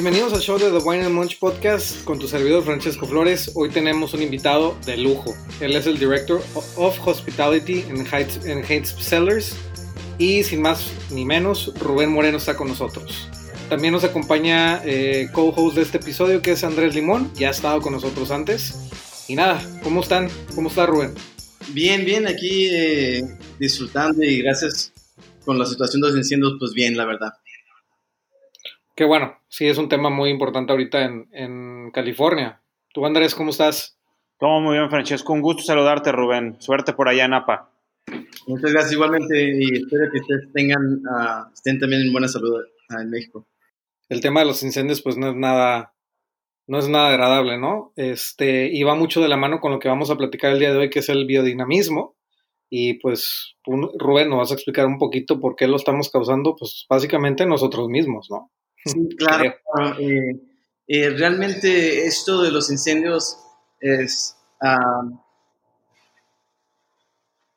Bienvenidos al show de The Wine and Munch Podcast con tu servidor Francesco Flores. Hoy tenemos un invitado de lujo. Él es el Director of Hospitality en Heights, en Heights Sellers. Y sin más ni menos, Rubén Moreno está con nosotros. También nos acompaña eh, co-host de este episodio que es Andrés Limón. Ya ha estado con nosotros antes. Y nada, ¿cómo están? ¿Cómo está Rubén? Bien, bien, aquí eh, disfrutando y gracias con la situación de los incendios, pues bien, la verdad. Qué bueno, sí, es un tema muy importante ahorita en, California. ¿Tú, Andrés, cómo estás? Todo muy bien, Francesco. Un gusto saludarte, Rubén. Suerte por allá en APA. Muchas gracias igualmente y espero que ustedes tengan, ah, estén también en buena salud ah, en México. El tema de los incendios pues no es nada, no es nada agradable, ¿no? Este, y va mucho de la mano con lo que vamos a platicar el día de hoy, que es el biodinamismo. Y pues, Rubén, nos vas a explicar un poquito por qué lo estamos causando, pues básicamente nosotros mismos, ¿no? Sí, claro. Eh, eh, realmente esto de los incendios es,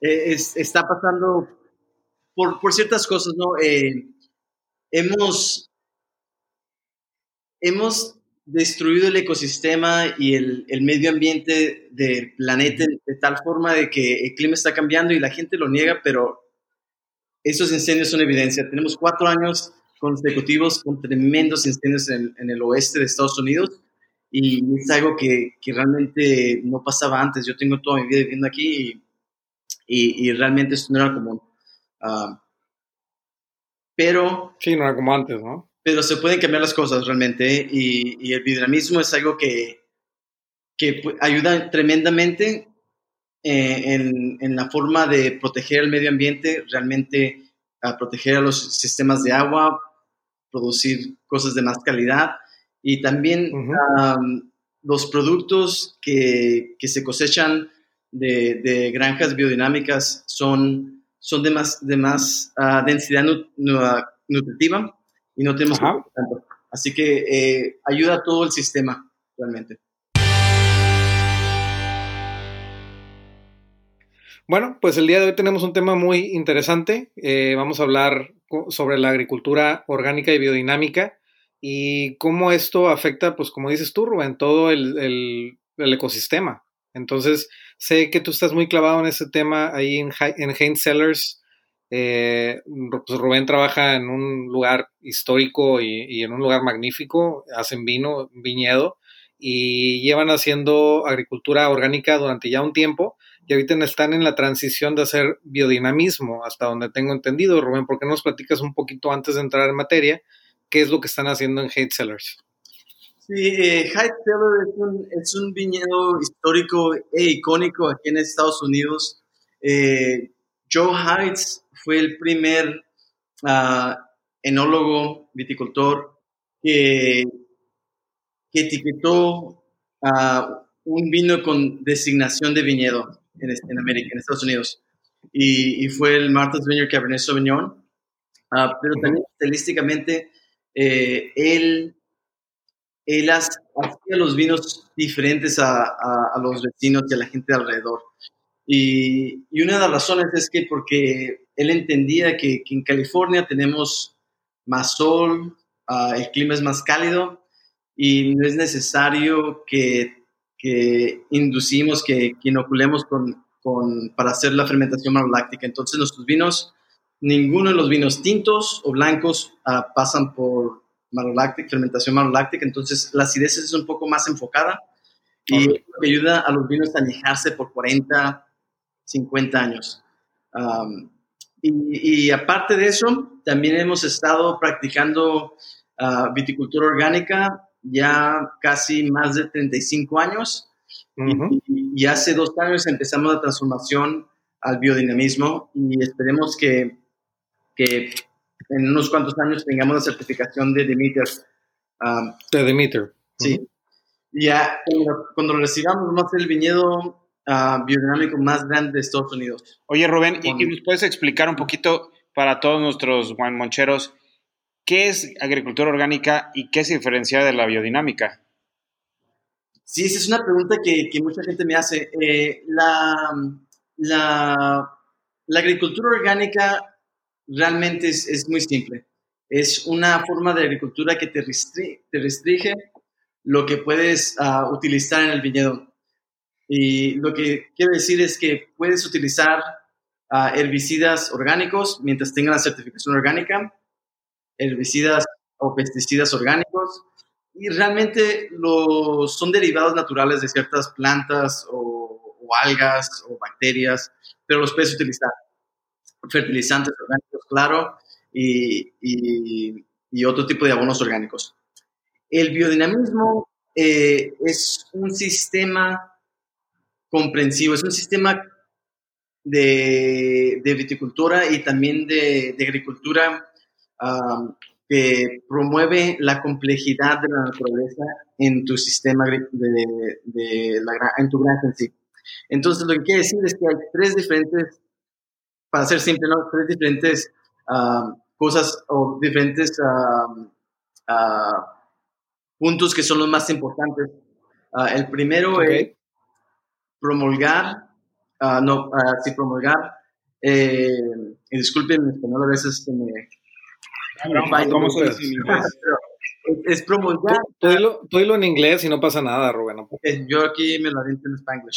eh, está pasando por, por, ciertas cosas, ¿no? hemos, hemos destruido el ecosistema y el, el, medio ambiente del planeta de tal forma de que el clima está cambiando y la gente lo niega, pero esos incendios son evidencia. Tenemos cuatro años consecutivos con tremendos incendios en, el oeste de Estados Unidos y es algo que, que, realmente no pasaba antes. Yo tengo toda mi vida viviendo aquí y, y, realmente esto no era común. Ah, pero... Sí, no era como antes, ¿no? Pero se pueden cambiar las cosas realmente y, y el dinamismo es algo que, que ayuda tremendamente eh, en, en, la forma de proteger el medio ambiente, realmente a proteger a los sistemas de agua, producir cosas de más calidad y también los productos que, que, se cosechan de, de, granjas biodinámicas son, son de más, de más ah, densidad nutritiva y no tenemos tanto. Así que eh, ayuda a todo el sistema realmente. Bueno, pues el día de hoy tenemos un tema muy interesante. Eh, vamos a hablar sobre la agricultura orgánica y biodinámica y cómo esto afecta, pues como dices tú, Rubén, todo el, ecosistema. Entonces, sé que tú estás muy clavado en ese tema ahí en, en Cellars. Eh, pues Rubén trabaja en un lugar histórico y, y, en un lugar magnífico, hacen vino, viñedo, y llevan haciendo agricultura orgánica durante ya un tiempo y ahorita están en la transición de hacer biodinamismo, hasta donde tengo entendido. Rubén, ¿por qué nos platicas un poquito antes de entrar en materia? ¿Qué es lo que están haciendo en Hate Sellers? Sí, eh, Sellers es un, viñedo histórico e icónico aquí en Estados Unidos. Eh, Joe Heights fue el primer uh, enólogo, viticultor, que, que etiquetó uh, un vino con designación de viñedo en, América, en Estados Unidos. Y, fue el Martha's Vineyard Cabernet Sauvignon. Ah, pero también estilísticamente, eh, él, él hacía los vinos diferentes a, a, los vecinos y a la gente alrededor. Y, y, una de las razones es que porque él entendía que, que en California tenemos más sol, ah, el clima es más cálido y no es necesario que que inducimos, que, inoculemos con, con, para hacer la fermentación maloláctica. Entonces nuestros vinos, ninguno de los vinos tintos o blancos ah, pasan por maloláctica, fermentación maloláctica, entonces la acidez es un poco más enfocada y ayuda a los vinos a añejarse por 40, 50 años. y, aparte de eso, también hemos estado practicando uh, viticultura orgánica ya casi más de 35 años y, hace dos años empezamos la transformación al biodinamismo y esperemos que, que en unos cuantos años tengamos la certificación de Demeter. Um, de Demeter. Sí. Ya cuando, recibamos, vamos a ser el viñedo uh, biodinámico más grande de Estados Unidos. Oye, Rubén, ¿y, ¿y, nos puedes explicar un poquito para todos nuestros moncheros ¿Qué es agricultura orgánica y qué se diferencia de la biodinámica? Sí, esa es una pregunta que, mucha gente me hace. Eh, la, la, agricultura orgánica realmente es, muy simple. es una forma de agricultura que te, restringe lo que puedes ah, utilizar en el viñedo. Y lo que quiero decir es que puedes utilizar ah, herbicidas orgánicos mientras tengan la certificación orgánica, herbicidas o pesticidas orgánicos, y realmente los, son derivados naturales de ciertas plantas o, o algas o bacterias, pero los puedes utilizar. Fertilizantes orgánicos, claro, y, otro tipo de abonos orgánicos. El biodinamismo eh, es un sistema comprensivo, es un sistema de, viticultura y también de, agricultura que promueve la complejidad de la naturaleza en tu sistema de, la, en tu granja en sí. Entonces, lo que quiere decir es que hay tres diferentes, para ser simple, tres diferentes cosas o diferentes puntos que son los más importantes. Ah, el primero es promulgar, ah, no, sí, promulgar, eh, y disculpen, en español a veces se me... ¿Cómo se es promulgar. Tú, dilo, en inglés y no pasa nada, Rubén. yo aquí me lo aviento en español.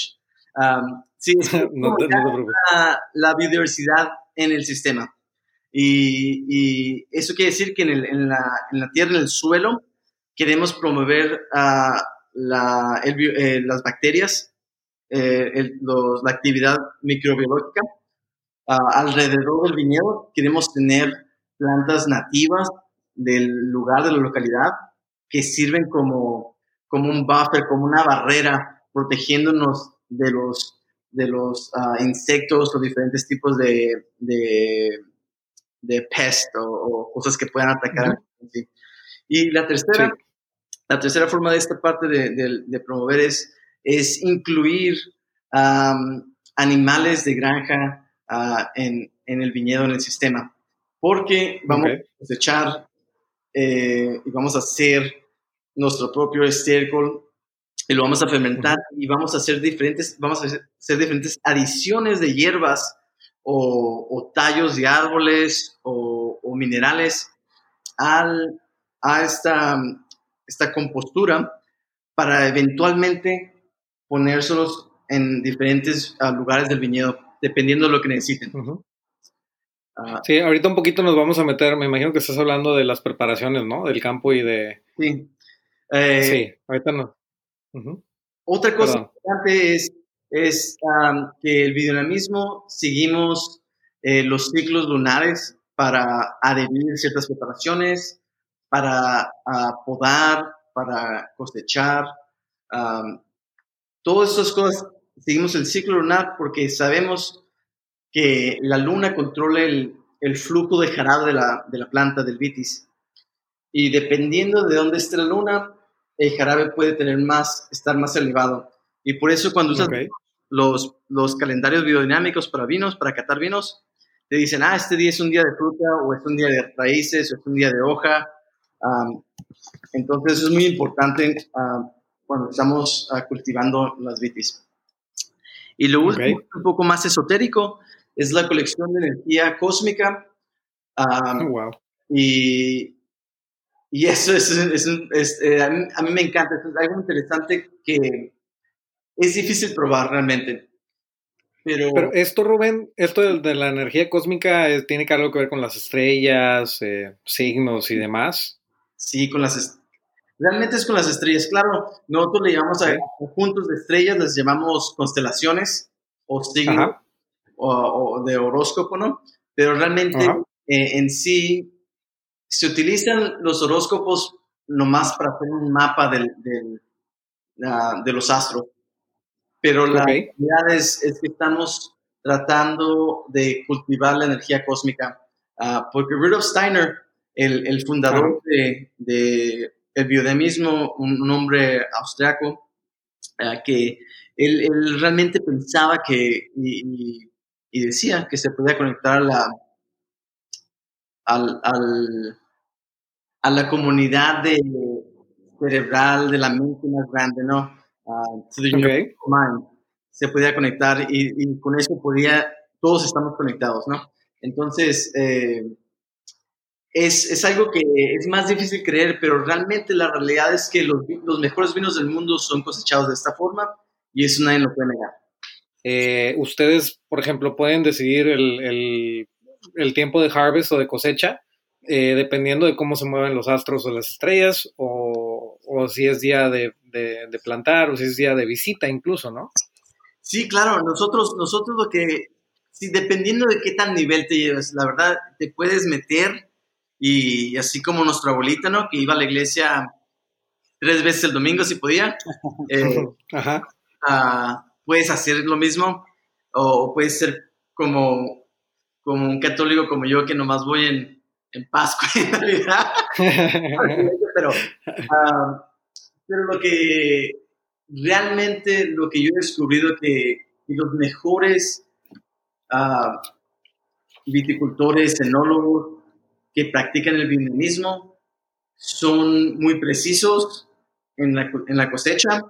sí, es no la, la, biodiversidad en el sistema. Y, eso quiere decir que en, la, tierra, en el suelo, queremos promover uh, la, eh, las bacterias, eh, la actividad microbiológica. Ah, alrededor del viñedo queremos tener plantas nativas del lugar, de la localidad, que sirven como, como un buffer, como una barrera, protegiéndonos de los, de los ah, insectos o diferentes tipos de de pest o, cosas que puedan atacar. Y la tercera, la tercera forma de esta parte de, promover es, es incluir animales de granja ah, en, el viñedo, en el sistema, porque vamos a cosechar eh, y vamos a hacer nuestro propio estiércol y lo vamos a fermentar y vamos a hacer diferentes, vamos a hacer diferentes adiciones de hierbas o, tallos de árboles o, minerales al, a esta, esta compostura para eventualmente ponérselos en diferentes ah, lugares del viñedo, dependiendo de lo que necesiten. Sí, ahorita un poquito nos vamos a meter, me imagino que estás hablando de las preparaciones, ¿no? Del campo y de... Sí. Eh, sí, ahorita no. Otra cosa importante es es que el videonamismo seguimos eh, los ciclos lunares para adherir ciertas preparaciones, para podar, para cosechar. todas estas cosas seguimos el ciclo lunar porque sabemos que la luna controla el, flujo de jarabe de la, de la, planta, del vitis. Y dependiendo de dónde esté la luna, el jarabe puede tener más, estar más elevado. Y por eso cuando usas los, los calendarios biodinámicos para vinos, para catar vinos, te dicen, ah, este día es un día de fruta, o es un día de raíces, o es un día de hoja. entonces es muy importante cuando estamos ah, cultivando las vitis. Y lo último, un poco más esotérico, es la colección de energía cósmica. Oh, wow. Y, y eso es, es, eh, a, mí, a, mí, me encanta, es algo interesante que es difícil probar realmente. Pero, Pero esto, Rubén, esto de, la energía cósmica eh, tiene que algo que ver con las estrellas, eh, signos y demás. Sí, con las realmente es con las estrellas. Claro, nosotros le llamamos a conjuntos de estrellas, les llamamos constelaciones o signos o, de horóscopo, ¿no? Pero realmente eh, en sí se utilizan los horóscopos nomás para hacer un mapa del, ah, de los astros. Pero la realidad es, que estamos tratando de cultivar la energía cósmica, ah, porque Rudolf Steiner, el, fundador de, el biodemismo, un, hombre austriaco, ah, que él, realmente pensaba que, y, decía que se podía conectar a la, a la comunidad de, cerebral de la mente más grande, ¿no? se podía conectar y, con eso podía, todos estamos conectados, ¿no? Entonces, eh, es, es, algo que es más difícil creer, pero realmente la realidad es que los, los, mejores vinos del mundo son cosechados de esta forma y eso nadie lo puede negar. Eh, ustedes, por ejemplo, pueden decidir el, el, el, tiempo de harvest o de cosecha eh, dependiendo de cómo se mueven los astros o las estrellas o, o si es día de, de, de, plantar o si es día de visita incluso, ¿no? Sí, claro, nosotros, nosotros lo que, sí, dependiendo de qué tan nivel te lleves, la verdad, te puedes meter y así como nuestra abuelita, ¿no? Que iba a la iglesia tres veces el domingo si podía. Eh, Ajá. Uh, puedes hacer lo mismo o puedes ser como, como un católico como yo que nomás voy en, en Pascua en Navidad. pero, uh, pero lo que realmente lo que yo he descubrido que, que los mejores uh, viticultores, enólogos, que practican el vinismo son muy precisos en la, en la cosecha,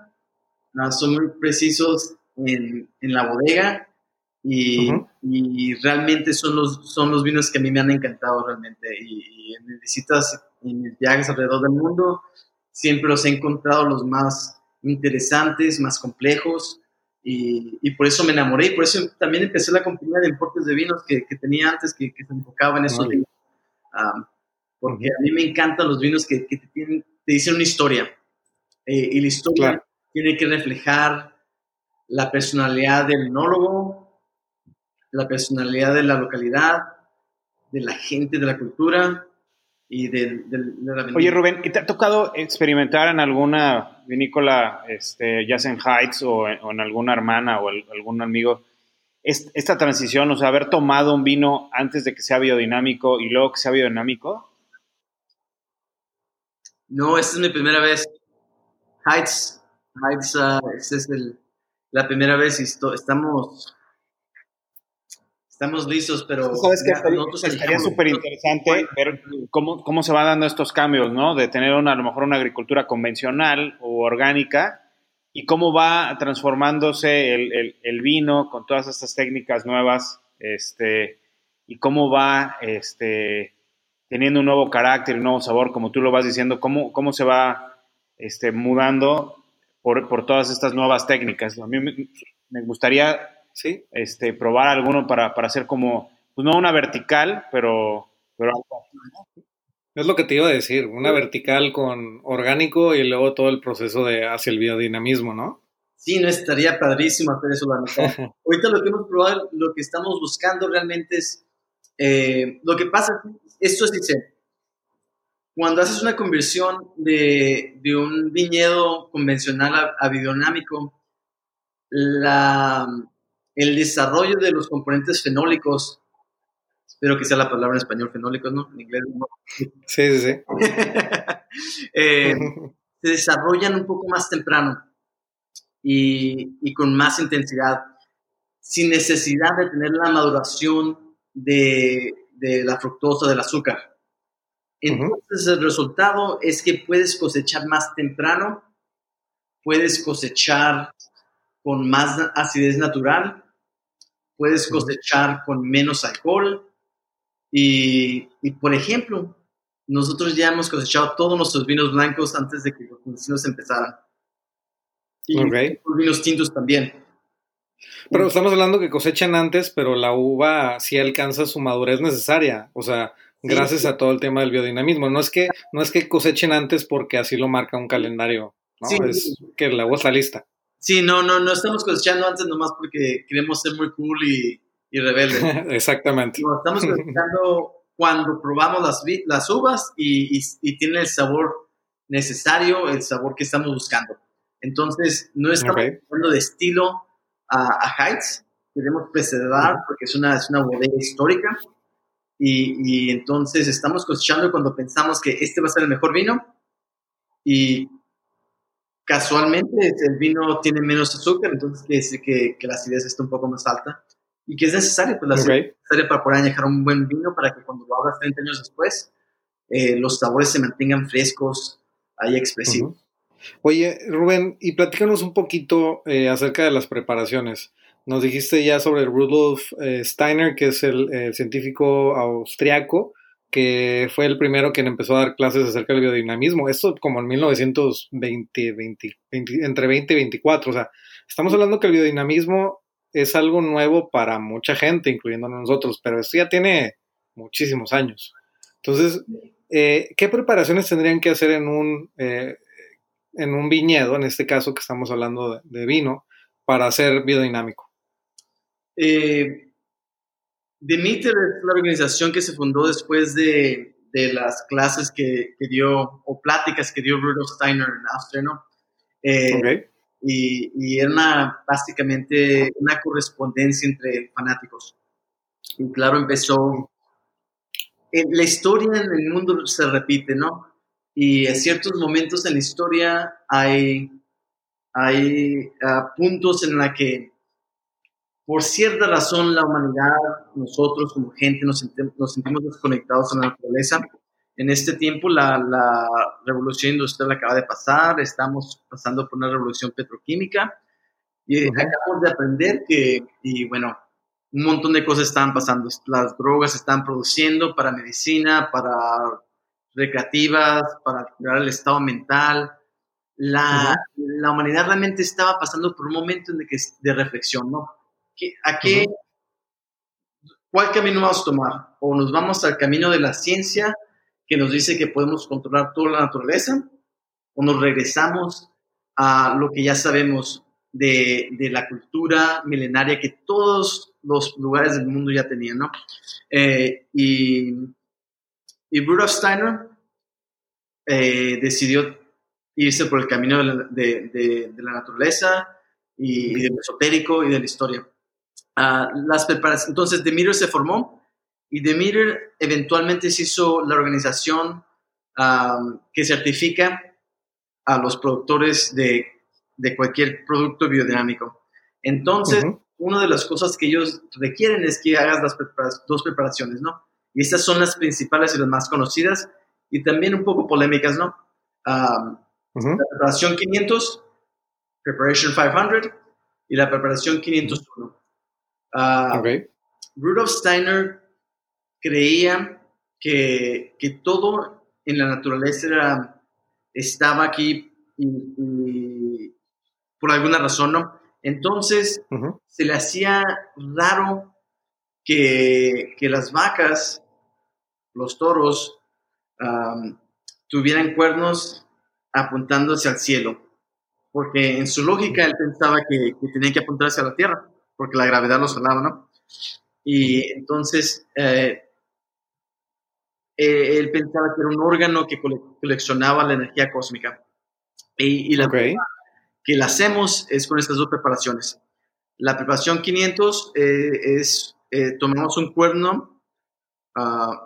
son muy precisos en, en la bodega y, uh -huh. y, realmente son los, son los vinos que a mí me han encantado realmente. Y, y en mis visitas y mis viajes alrededor del mundo siempre los he encontrado los más interesantes, más complejos. Y, y, por eso me enamoré y por eso también empecé la compañía de importes de vinos que, que tenía antes, que, que, se enfocaba en eso. Vale. Um, porque a mí me encantan los vinos que, que te, tienen, te, dicen una historia. Eh, y la historia claro. tiene que reflejar la personalidad del enólogo, la personalidad de la localidad, de la gente, de la cultura y de, de, de la Oye, Rubén, ¿y te ha tocado experimentar en alguna vinícola, este, ya sea en Heights o en, o en alguna hermana o el, algún amigo, esta transición, o sea, haber tomado un vino antes de que sea biodinámico y luego que sea biodinámico? No, esta es mi primera vez. Heights, Heights, uh, esta es el, la primera vez y esto, estamos, estamos listos, pero sabes que estaría, estaría súper interesante ver cómo, cómo se van dando estos cambios, ¿no? De tener una, a lo mejor una agricultura convencional o orgánica y cómo va transformándose el, el, el, vino con todas estas técnicas nuevas, este, y cómo va este, teniendo un nuevo carácter, un nuevo sabor, como tú lo vas diciendo, cómo, cómo se va este, mudando por, por todas estas nuevas técnicas. A mí me, me gustaría ¿Sí? este, probar alguno para, para hacer como, pues no una vertical, pero, pero algo es lo que te iba a decir, una vertical con orgánico y luego todo el proceso de hacia el biodinamismo, ¿no? Sí, no estaría padrísimo hacer eso, la verdad. Ahorita lo que hemos probado, lo que estamos buscando realmente es, eh, lo que pasa, esto es dice, cuando haces una conversión de, de un viñedo convencional a, a biodinámico, la, el desarrollo de los componentes fenólicos Espero que sea la palabra en español fenólicos, ¿no? En inglés no. Sí, sí, sí. eh, se desarrollan un poco más temprano y, y, con más intensidad, sin necesidad de tener la maduración de, de la fructosa del azúcar. Entonces, uh -huh. el resultado es que puedes cosechar más temprano, puedes cosechar con más acidez natural, puedes cosechar con menos alcohol, y, y, por ejemplo, nosotros ya hemos cosechado todos nuestros vinos blancos antes de que los vecinos empezaran. Y okay. los vinos tintos también. Pero estamos hablando que cosechan antes, pero la uva sí alcanza su madurez necesaria. O sea, gracias sí. a todo el tema del biodinamismo. No es que, no es que cosechen antes porque así lo marca un calendario, ¿no? Sí. Es que la uva está lista. Sí, no, no, no estamos cosechando antes nomás porque queremos ser muy cool y, y rebelde. Exactamente. No, estamos cosechando cuando probamos las, las uvas y, y, y, tiene el sabor necesario, el sabor que estamos buscando. Entonces, no estamos okay. hablando de estilo a, a Heights, queremos preservar porque es una, es una bodega histórica y, y, entonces estamos cosechando cuando pensamos que este va a ser el mejor vino y casualmente el vino tiene menos azúcar, entonces quiere decir que, que la acidez está un poco más alta y que es necesario, pues la okay. es necesaria para poder añejar un buen vino para que cuando lo abras 30 años después, eh, los sabores se mantengan frescos, ahí expresivos. Uh -huh. Oye, Rubén, y platícanos un poquito eh, acerca de las preparaciones. Nos dijiste ya sobre Rudolf eh, Steiner, que es el, científico austriaco que fue el primero quien empezó a dar clases acerca del biodinamismo. Esto como en 1920, 20, entre 20 y 24. O sea, estamos hablando que el biodinamismo es algo nuevo para mucha gente, incluyendo nosotros, pero esto ya tiene muchísimos años. Entonces, eh, ¿qué preparaciones tendrían que hacer en un, eh, en un viñedo, en este caso que estamos hablando de, vino, para ser biodinámico? Eh, Demeter es la organización que se fundó después de, de las clases que, que, dio, o pláticas que dio Rudolf Steiner en Austria, ¿no? Eh, y, y, era básicamente una correspondencia entre fanáticos. Y claro, empezó... la historia en el mundo se repite, ¿no? Y en ciertos momentos en la historia hay, hay uh, puntos en la que por cierta razón la humanidad, nosotros como gente, nos, nos sentimos desconectados a la naturaleza. En este tiempo la, la, revolución industrial acaba de pasar, estamos pasando por una revolución petroquímica y acabamos de aprender que, y bueno, un montón de cosas están pasando. Las drogas se están produciendo para medicina, para recreativas, para cuidar el estado mental. La, la humanidad realmente estaba pasando por un momento de, que, de reflexión, ¿no? ¿A qué, ¿Cuál camino vamos a tomar? ¿O nos vamos al camino de la ciencia que nos dice que podemos controlar toda la naturaleza? ¿O nos regresamos a lo que ya sabemos de, de la cultura milenaria que todos los lugares del mundo ya tenían, ¿no? Eh, y, y Rudolf Steiner eh, decidió irse por el camino de la, de, de la naturaleza y, y del esotérico y de la historia. Las preparaciones. Entonces, Demeter se formó y Demeter eventualmente se hizo la organización que certifica a los productores de, de cualquier producto biodinámico. Entonces, una de las cosas que ellos requieren es que hagas las dos preparaciones, ¿no? Y estas son las principales y las más conocidas y también un poco polémicas, ¿no? La preparación 500, Preparation 500 y la preparación 501. Uh, Rudolf Steiner creía que, que, todo en la naturaleza era, estaba aquí y, por alguna razón, ¿no? Entonces se le hacía raro que, que las vacas, los toros, tuvieran cuernos apuntándose al cielo, porque en su lógica él pensaba que, que tenían que apuntarse a la tierra porque la gravedad los jalaba, ¿no? Y entonces eh, eh, él pensaba que era un órgano que coleccionaba la energía cósmica. Y, la que la hacemos es con estas dos preparaciones. La preparación 500 eh, es, tomamos un cuerno ah,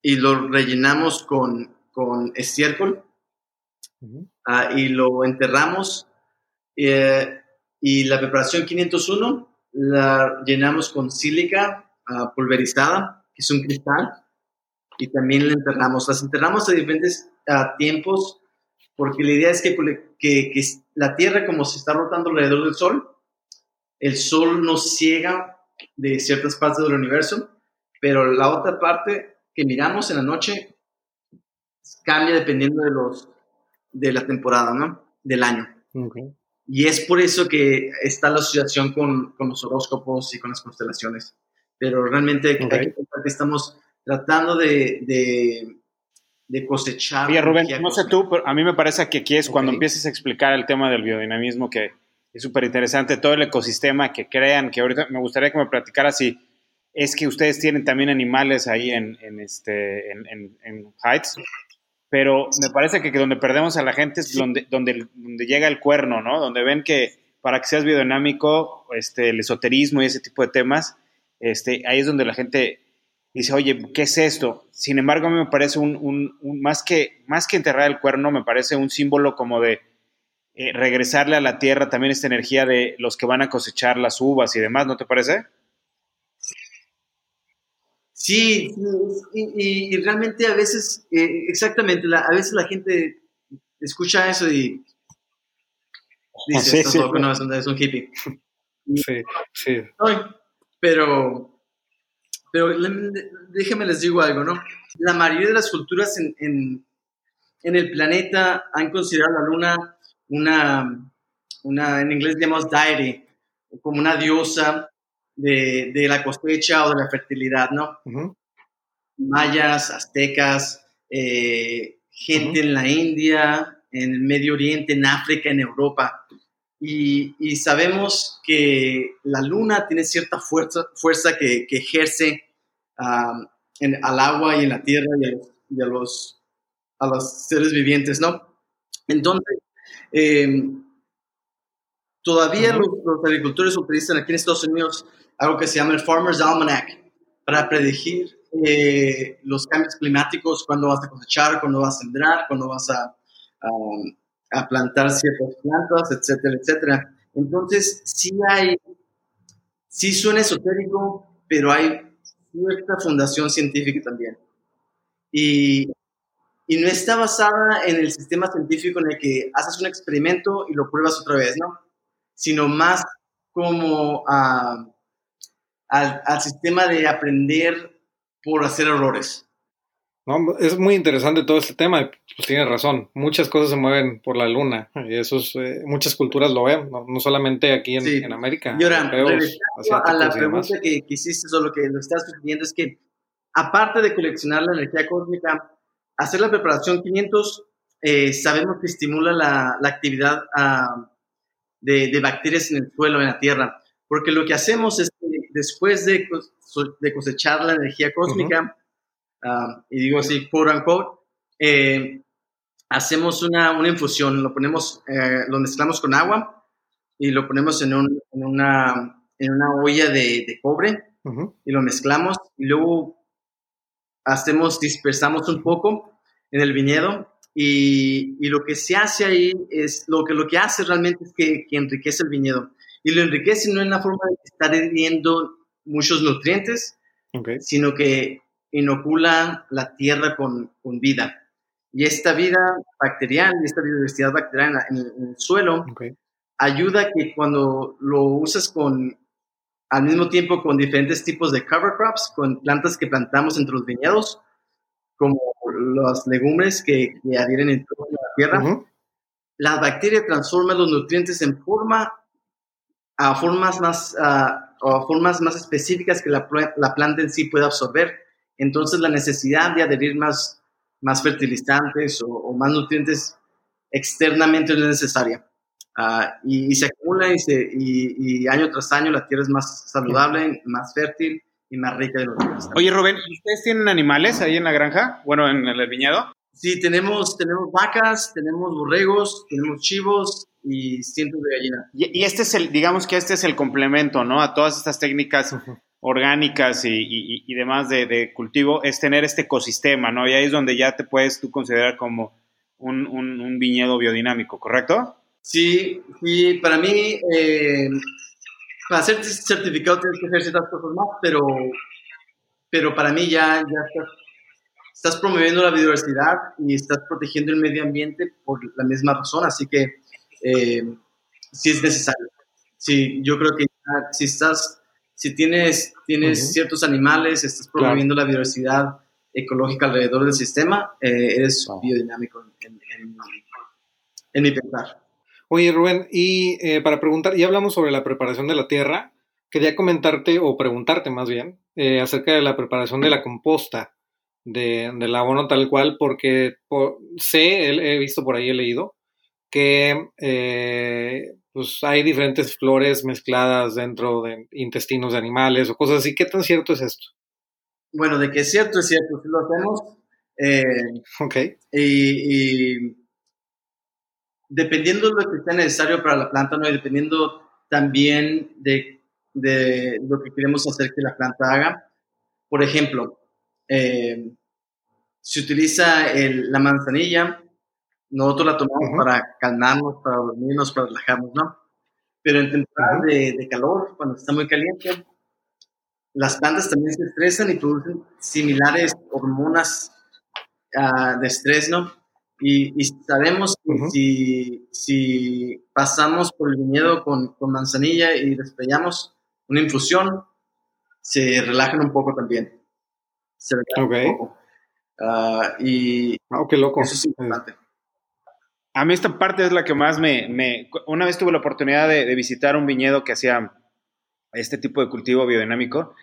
y lo rellenamos con, con estiércol ah, y lo enterramos. Y la preparación 501 la llenamos con sílica ah, pulverizada, que es un cristal, y también la enterramos. Las enterramos a diferentes ah, tiempos porque la idea es que, que, que, la Tierra, como se está rotando alrededor del Sol, el Sol nos ciega de ciertas partes del universo, pero la otra parte que miramos en la noche cambia dependiendo de, los, de la temporada, ¿no? Del año. Y es por eso que está la asociación con, con los horóscopos y con las constelaciones. Pero realmente que estamos tratando de, de, de cosechar. Oye, Rubén, no sé tú, pero a mí me parece que aquí es cuando empieces a explicar el tema del biodinamismo, que es súper interesante, todo el ecosistema que crean, que ahorita me gustaría que me platicara si es que ustedes tienen también animales ahí en, en este, en, en, en Heights pero me parece que, donde perdemos a la gente es donde, donde, donde llega el cuerno, ¿no? Donde ven que para que seas biodinámico, este, el esoterismo y ese tipo de temas, este, ahí es donde la gente dice, oye, ¿qué es esto? Sin embargo, a mí me parece un, un, más, que, más que enterrar el cuerno, me parece un símbolo como de eh, regresarle a la tierra también esta energía de los que van a cosechar las uvas y demás, ¿no te parece? Sí, y, realmente a veces, eh, exactamente, a veces la gente escucha eso y dice, sí, loco, no, es un, hippie. Sí, sí. Pero pero déjenme les digo algo, ¿no? La mayoría de las culturas en, en, en el planeta han considerado a la luna una, una en inglés llamamos deity, como una diosa de, de, la cosecha o de la fertilidad, ¿no? Mayas, aztecas, eh, gente en la India, en el Medio Oriente, en África, en Europa. Y, y sabemos que la luna tiene cierta fuerza, fuerza que, que ejerce en, al agua y en la tierra y a los, y a los, a los seres vivientes, ¿no? Entonces, em, todavía los, agricultores utilizan aquí en Estados Unidos algo que se llama el Farmer's Almanac para predecir eh, los cambios climáticos, cuándo vas a cosechar, cuándo vas a sembrar, cuándo vas a, a, plantar ciertas plantas, etcétera, etcétera. Entonces, sí hay, sí suena esotérico, pero hay cierta fundación científica también. Y, y no está basada en el sistema científico en el que haces un experimento y lo pruebas otra vez, ¿no? Sino más como al, al sistema de aprender por hacer errores. No, es muy interesante todo este tema, pues tiene razón. Muchas cosas se mueven por la luna y eso es, eh, muchas culturas lo ven, no, solamente aquí en, en América. Y ahora, a la pregunta que, hiciste o lo que lo estás sugiriendo es que, aparte de coleccionar la energía cósmica, hacer la preparación 500, eh, sabemos que estimula la, la actividad uh, de, de, bacterias en el suelo, en la tierra, porque lo que hacemos es que después de, de cosechar la energía cósmica, Ah, y digo así, quote unquote, eh, hacemos una, una, infusión, lo ponemos, eh, lo mezclamos con agua y lo ponemos en, un, en, una, en una olla de, de cobre y lo mezclamos y luego hacemos, dispersamos un poco en el viñedo y, y, lo que se hace ahí es, lo que, lo que hace realmente es que, que enriquece el viñedo y lo enriquece no en la forma de estar viendo muchos nutrientes, sino que inocula la tierra con, con vida. Y esta vida bacterial, esta biodiversidad bacterial en, el, suelo, ayuda que cuando lo usas con, al mismo tiempo con diferentes tipos de cover crops, con plantas que plantamos entre los viñedos, como las legumbres que, adhieren en toda la tierra, la bacteria transforma los nutrientes en forma a formas más, a formas más específicas que la, la planta en sí puede absorber entonces la necesidad de adherir más, más fertilizantes o, más nutrientes externamente no es necesaria. Ah, y, se acumula y, se, y, año tras año la tierra es más saludable, más fértil y más rica de nutrientes. Oye Rubén, ¿ustedes tienen animales ahí en la granja? Bueno, en el viñedo. Sí, tenemos, tenemos vacas, tenemos borregos, tenemos chivos y cientos de gallinas. Y, este es el, digamos que este es el complemento, ¿no? A todas estas técnicas orgánicas y, y, demás de, cultivo es tener este ecosistema, ¿no? Y ahí es donde ya te puedes tú considerar como un, un, viñedo biodinámico, ¿correcto? Sí, y para mí, eh, para ser certificado tienes que hacer ciertas cosas más, pero, pero para mí ya, ya estás, promoviendo la biodiversidad y estás protegiendo el medio ambiente por la misma razón, así que eh, sí es necesario. Sí, yo creo que si estás si tienes, tienes ciertos animales, estás promoviendo la biodiversidad ecológica alrededor del sistema, eh, eres biodinámico en, en, mi pensar. Oye, Rubén, y eh, para preguntar, ya hablamos sobre la preparación de la tierra, quería comentarte o preguntarte más bien eh, acerca de la preparación de la composta, de, del abono tal cual, porque sé, he, visto por ahí, he leído, que pues hay diferentes flores mezcladas dentro de intestinos de animales o cosas así. ¿Qué tan cierto es esto? Bueno, de que es cierto, es cierto, sí lo hacemos. Eh, ok. Y, dependiendo de lo que sea necesario para la planta, ¿no? y dependiendo también de, de, lo que queremos hacer que la planta haga. Por ejemplo, eh, se utiliza la manzanilla nosotros la tomamos para calmarnos, para dormirnos, para relajarnos, ¿no? Pero en temporada de, calor, cuando está muy caliente, las plantas también se estresan y producen similares hormonas uh, de estrés, ¿no? Y, sabemos que si, si, pasamos por el viñedo con, con manzanilla y despellamos una infusión, se relajan un poco también. Se relajan un poco. Ah, y oh, qué loco. eso es importante. A mí esta parte es la que más me... me una vez tuve la oportunidad de, de, visitar un viñedo que hacía este tipo de cultivo biodinámico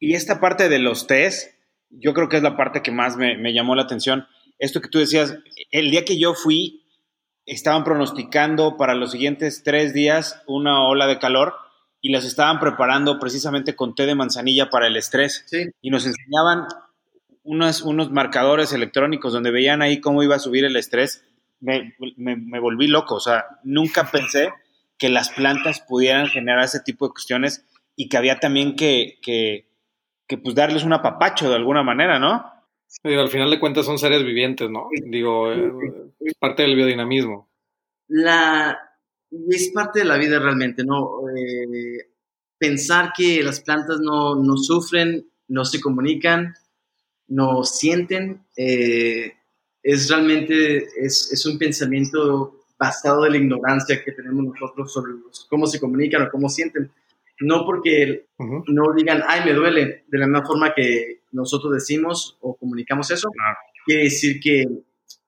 y esta parte de los test, yo creo que es la parte que más me, me llamó la atención. Esto que tú decías, el día que yo fui, estaban pronosticando para los siguientes tres días una ola de calor y los estaban preparando precisamente con té de manzanilla para el estrés. Sí. Y nos enseñaban unos, unos marcadores electrónicos donde veían ahí cómo iba a subir el estrés. Me, me, me, volví loco, o sea, nunca pensé que las plantas pudieran generar ese tipo de cuestiones y que había también que, que, que pues darles un apapacho de alguna manera, ¿no? Sí, al final de cuentas son seres vivientes, ¿no? Digo, eh, es parte del biodinamismo. La, es parte de la vida realmente, ¿no? Eh, pensar que las plantas no, no, sufren, no se comunican, no sienten, eh, es realmente, es, es, un pensamiento basado en la ignorancia que tenemos nosotros sobre los, cómo se comunican o cómo sienten. No porque uh -huh. no digan, ay, me duele, de la misma forma que nosotros decimos o comunicamos eso, Claro. quiere decir que,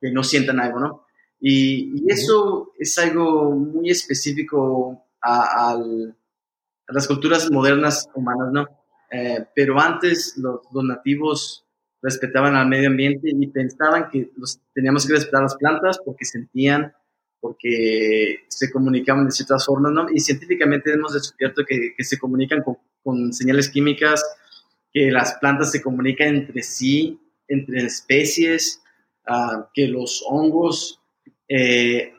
que no sientan algo, ¿no? Y, y eso es algo muy específico a, las culturas modernas humanas, ¿no? Eh, pero antes los, los, nativos respetaban al medio ambiente y pensaban que los, teníamos que respetar las plantas porque sentían, porque se comunicaban de ciertas formas, ¿no? Y científicamente hemos descubierto que, que se comunican con, con señales químicas, que las plantas se comunican entre sí, entre especies, uh, que los hongos eh,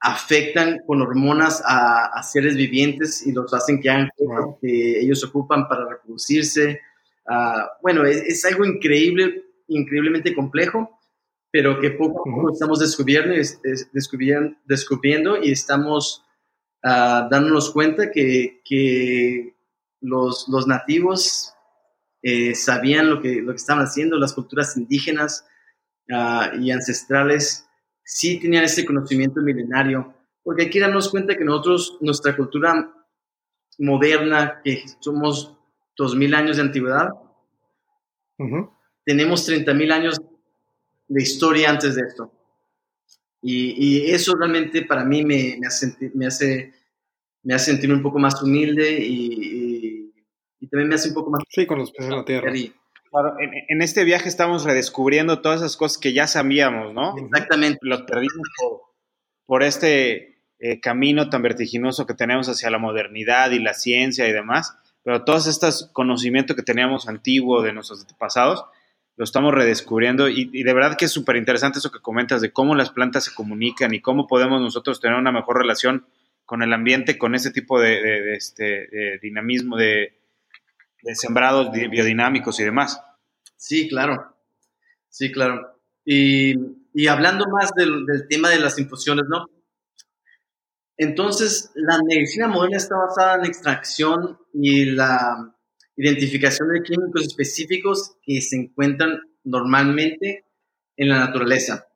afectan con hormonas a, a, seres vivientes y los hacen que hagan wow. que ellos ocupan para reproducirse. Uh, bueno, es, es, algo increíble, increíblemente complejo, pero que poco a poco -huh. estamos descubriendo, es, es, descubriendo, descubriendo y estamos uh, dándonos cuenta que, que los, los nativos eh, sabían lo que, lo que estaban haciendo, las culturas indígenas y ancestrales sí tenían ese conocimiento milenario, porque hay que darnos cuenta que nosotros, nuestra cultura moderna, que somos 2000 años de antigüedad, uh -huh. tenemos 30.000 años de historia antes de esto. Y, y eso realmente para mí me, me, hace, me, hace, me hace sentir un poco más humilde y, y, y, también me hace un poco más... Sí, con los pies en la tierra. Y, Claro, en, en, este viaje estamos redescubriendo todas esas cosas que ya sabíamos, ¿no? Exactamente. Los perdimos por, por este eh, camino tan vertiginoso que tenemos hacia la modernidad y la ciencia y demás, pero todos estos conocimientos que teníamos antiguo de nuestros antepasados, lo estamos redescubriendo y, de verdad que es súper interesante eso que comentas de cómo las plantas se comunican y cómo podemos nosotros tener una mejor relación con el ambiente, con ese tipo de, este, dinamismo, de de sembrados biodinámicos y demás. Sí, claro. Sí, claro. Y, y hablando más del, del, tema de las infusiones, ¿no? Entonces, la medicina moderna está basada en la extracción y la identificación de químicos específicos que se encuentran normalmente en la naturaleza.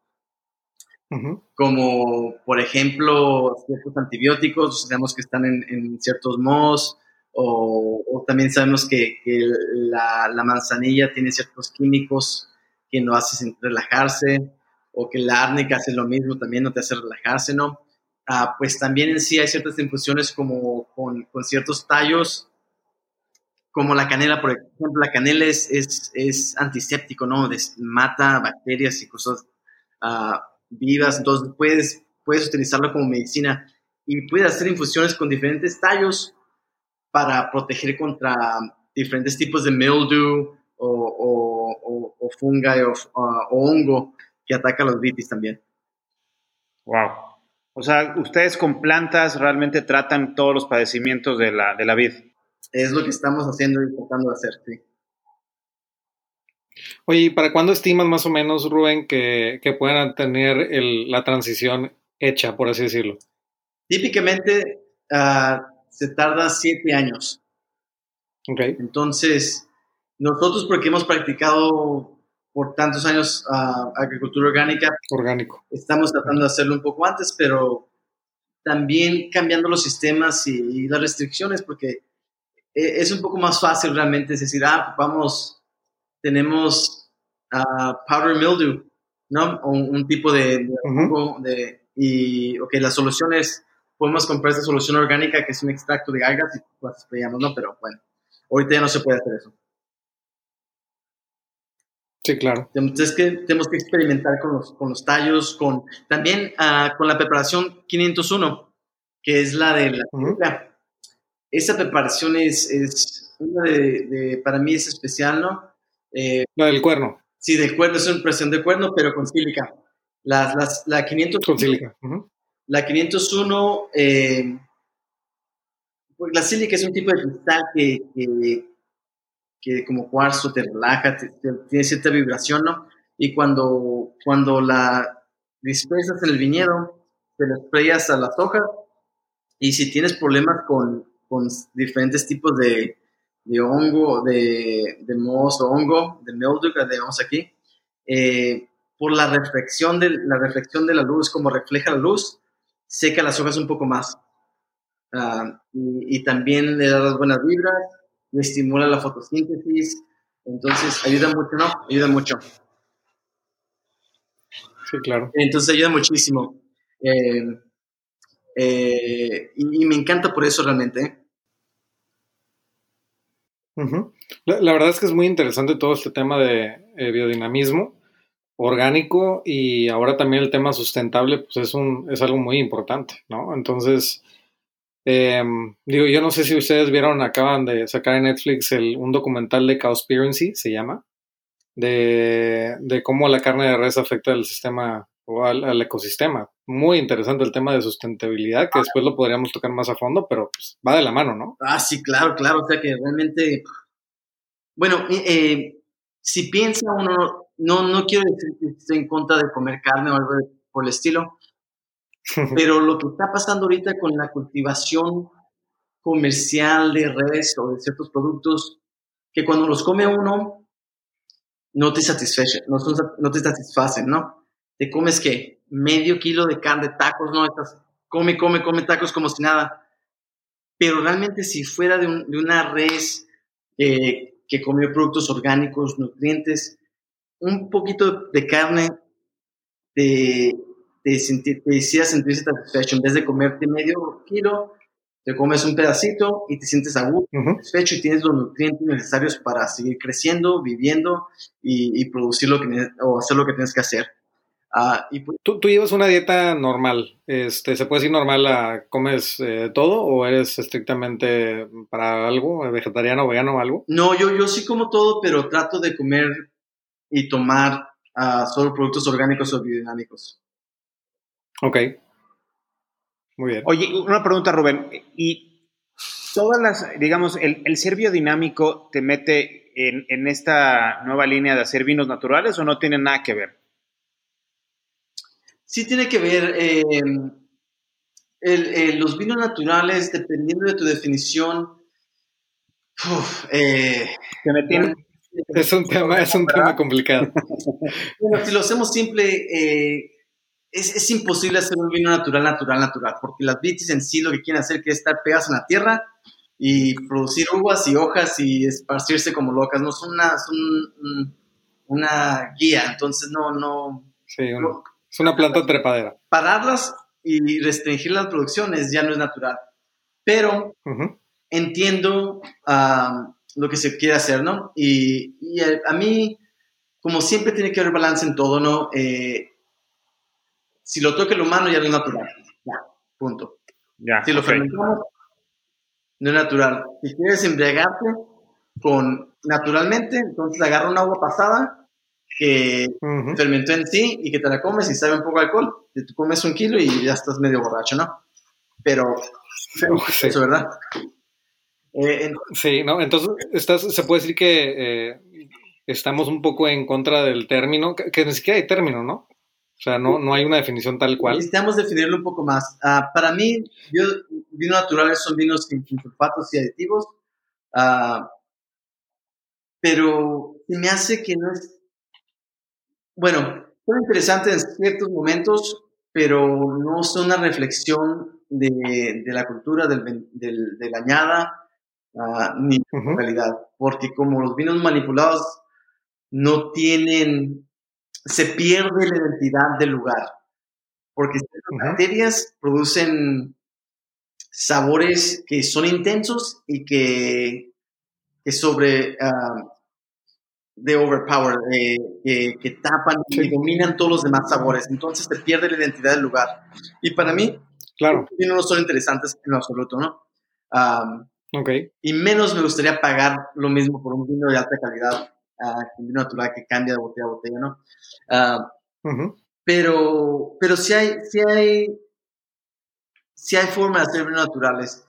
Uh -huh. Como, por ejemplo, ciertos antibióticos, sabemos que están en, en ciertos mohos, o, o también sabemos que, que la, la, manzanilla tiene ciertos químicos que no hacen relajarse, o que la árnica hace lo mismo, también no te hace relajarse, ¿no? Ah, pues también en sí hay ciertas infusiones como con, con, ciertos tallos, como la canela, por ejemplo, la canela es, es, antiséptico, ¿no? Des, mata bacterias y cosas uh, vivas, entonces puedes, puedes utilizarlo como medicina y puedes hacer infusiones con diferentes tallos para proteger contra diferentes tipos de mildew o, o, o, o uh, o, hongo que ataca los vitis también. Wow. O sea, ustedes con plantas realmente tratan todos los padecimientos de la, de la vid. Es lo que estamos haciendo y tratando de hacer, sí. Oye, ¿para cuándo estimas más o menos, Rubén, que, que puedan tener el, la transición hecha, por así decirlo? Típicamente, uh, se tarda siete años. Okay. Entonces, nosotros porque hemos practicado por tantos años uh, agricultura orgánica, orgánico, estamos tratando de hacerlo un poco antes, pero también cambiando los sistemas y, y las restricciones, porque e, es un poco más fácil realmente, decir, ah, vamos, tenemos uh, powder mildew, ¿no? O un, tipo de, de, y, ok, la solución es, podemos comprar esta solución orgánica que es un extracto de algas y pues sprayamos, ¿no? Pero bueno, ahorita ya no se puede hacer eso. Sí, claro. Entonces que tenemos que experimentar con los, con los tallos, con también uh, con la preparación 501, que es la de la Esa preparación es, es una de, para mí es especial, ¿no? Eh, la del cuerno. Sí, del cuerno, es una impresión de cuerno, pero con sílica. Las, las, la 500, con sílica. La 501, eh, pues la sílica es un tipo de cristal que, que, que como cuarzo te relaja, tiene cierta vibración, ¿no? Y cuando, cuando la dispersas en el viñedo, te la sprayas a las hojas y si tienes problemas con, con diferentes tipos de, de hongo, de, de o hongo, de mildew que tenemos aquí, eh, por la reflexión, de, la reflexión de la luz, como refleja la luz, seca las hojas un poco más. Ah, y, también le da las buenas vibras, le estimula la fotosíntesis, entonces ayuda mucho, ¿no? Ayuda mucho. Sí, claro. Entonces ayuda muchísimo. Eh, eh, y, me encanta por eso realmente la, verdad es que es muy interesante todo este tema de eh, biodinamismo orgánico y ahora también el tema sustentable, pues es, un, es algo muy importante, ¿no? Entonces, em, digo, yo no sé si ustedes vieron, acaban de sacar en Netflix el, un documental de Cowspiracy, se llama, de, de cómo la carne de res afecta al sistema o al, ecosistema. Muy interesante el tema de sustentabilidad, que después lo podríamos tocar más a fondo, pero pues, va de la mano, ¿no? Ah, sí, claro, claro. O sea que realmente, bueno, eh, si piensa uno, no, no quiero decir que esté en contra de comer carne o algo por el estilo, pero lo que está pasando ahorita con la cultivación comercial de res o de ciertos productos, que cuando los come uno, no te satisfacen, no, no te satisfacen, ¿no? te comes que medio kilo de carne, de tacos, ¿no? Estás, come, come, come tacos como si nada. Pero realmente si fuera de, una res eh, que comió productos orgánicos, nutrientes, un poquito de carne te, te, sentir, te hiciera sentirse satisfecho. En vez de comerte medio kilo, te comes un pedacito y te sientes a gusto, satisfecho y tienes los nutrientes necesarios para seguir creciendo, viviendo y, y producir lo que o hacer lo que tienes que hacer. Ah, y pues ¿Tú, llevas una dieta normal, este, ¿se puede decir normal? ¿Comes eh, todo o eres estrictamente para algo, vegetariano, vegano o algo? No, yo, yo sí como todo, pero trato de comer y tomar uh, solo productos orgánicos o biodinámicos. Ok. Muy bien. Oye, una pregunta, Rubén. ¿Y todas las, digamos, el, el ser biodinámico te mete en, en esta nueva línea de hacer vinos naturales o no tiene nada que ver? sí tiene que ver em, los vinos naturales, dependiendo de tu definición. Eh, es un tema, es un tema complicado. si lo hacemos simple, eh, es, imposible hacer un vino natural, natural, natural, porque las vitis en sí lo que quieren hacer es estar pegadas en la tierra y producir uvas y hojas y esparcirse como locas. No son una, son una guía, entonces no, no. Sí, es una planta trepadera. Pararlas y restringir las producciones ya no es natural. Pero entiendo lo que se quiere hacer, ¿no? Y, a, mí, como siempre tiene que haber balance en todo, ¿no? Eh, si lo toca el humano ya no es natural. Ya, punto. Ya, si lo fermentamos, no es natural. Si quieres embriagarte con naturalmente, entonces agarra un agua pasada que fermentó en sí y que te la comes y sabe un poco de alcohol. Y tú comes un kilo y ya estás medio borracho, ¿no? Pero, eso, ¿verdad? Eh, sí, ¿no? Entonces, estás, se puede decir que eh, estamos un poco en contra del término, que, ni siquiera hay término, ¿no? O sea, no, no hay una definición tal cual. Necesitamos definirlo un poco más. Ah, para mí, vinos naturales son vinos sin, sulfatos y aditivos, uh, pero me hace que no es bueno, son interesantes en ciertos momentos, pero no son una reflexión de, la cultura del, del, de la añada ah, ni calidad, porque como los vinos manipulados no tienen, se pierde la identidad del lugar, porque las bacterias producen sabores que son intensos y que, que sobre, uh, de overpower, eh, que, tapan y dominan todos los demás sabores. Entonces se pierde la identidad del lugar. Y para mí, claro, no son interesantes en lo absoluto, ¿no? okay. Y menos me gustaría pagar lo mismo por un vino de alta calidad, uh, natural que cambia de botella a botella, ¿no? Pero, pero si hay, si hay, si hay formas de hacer vinos naturales.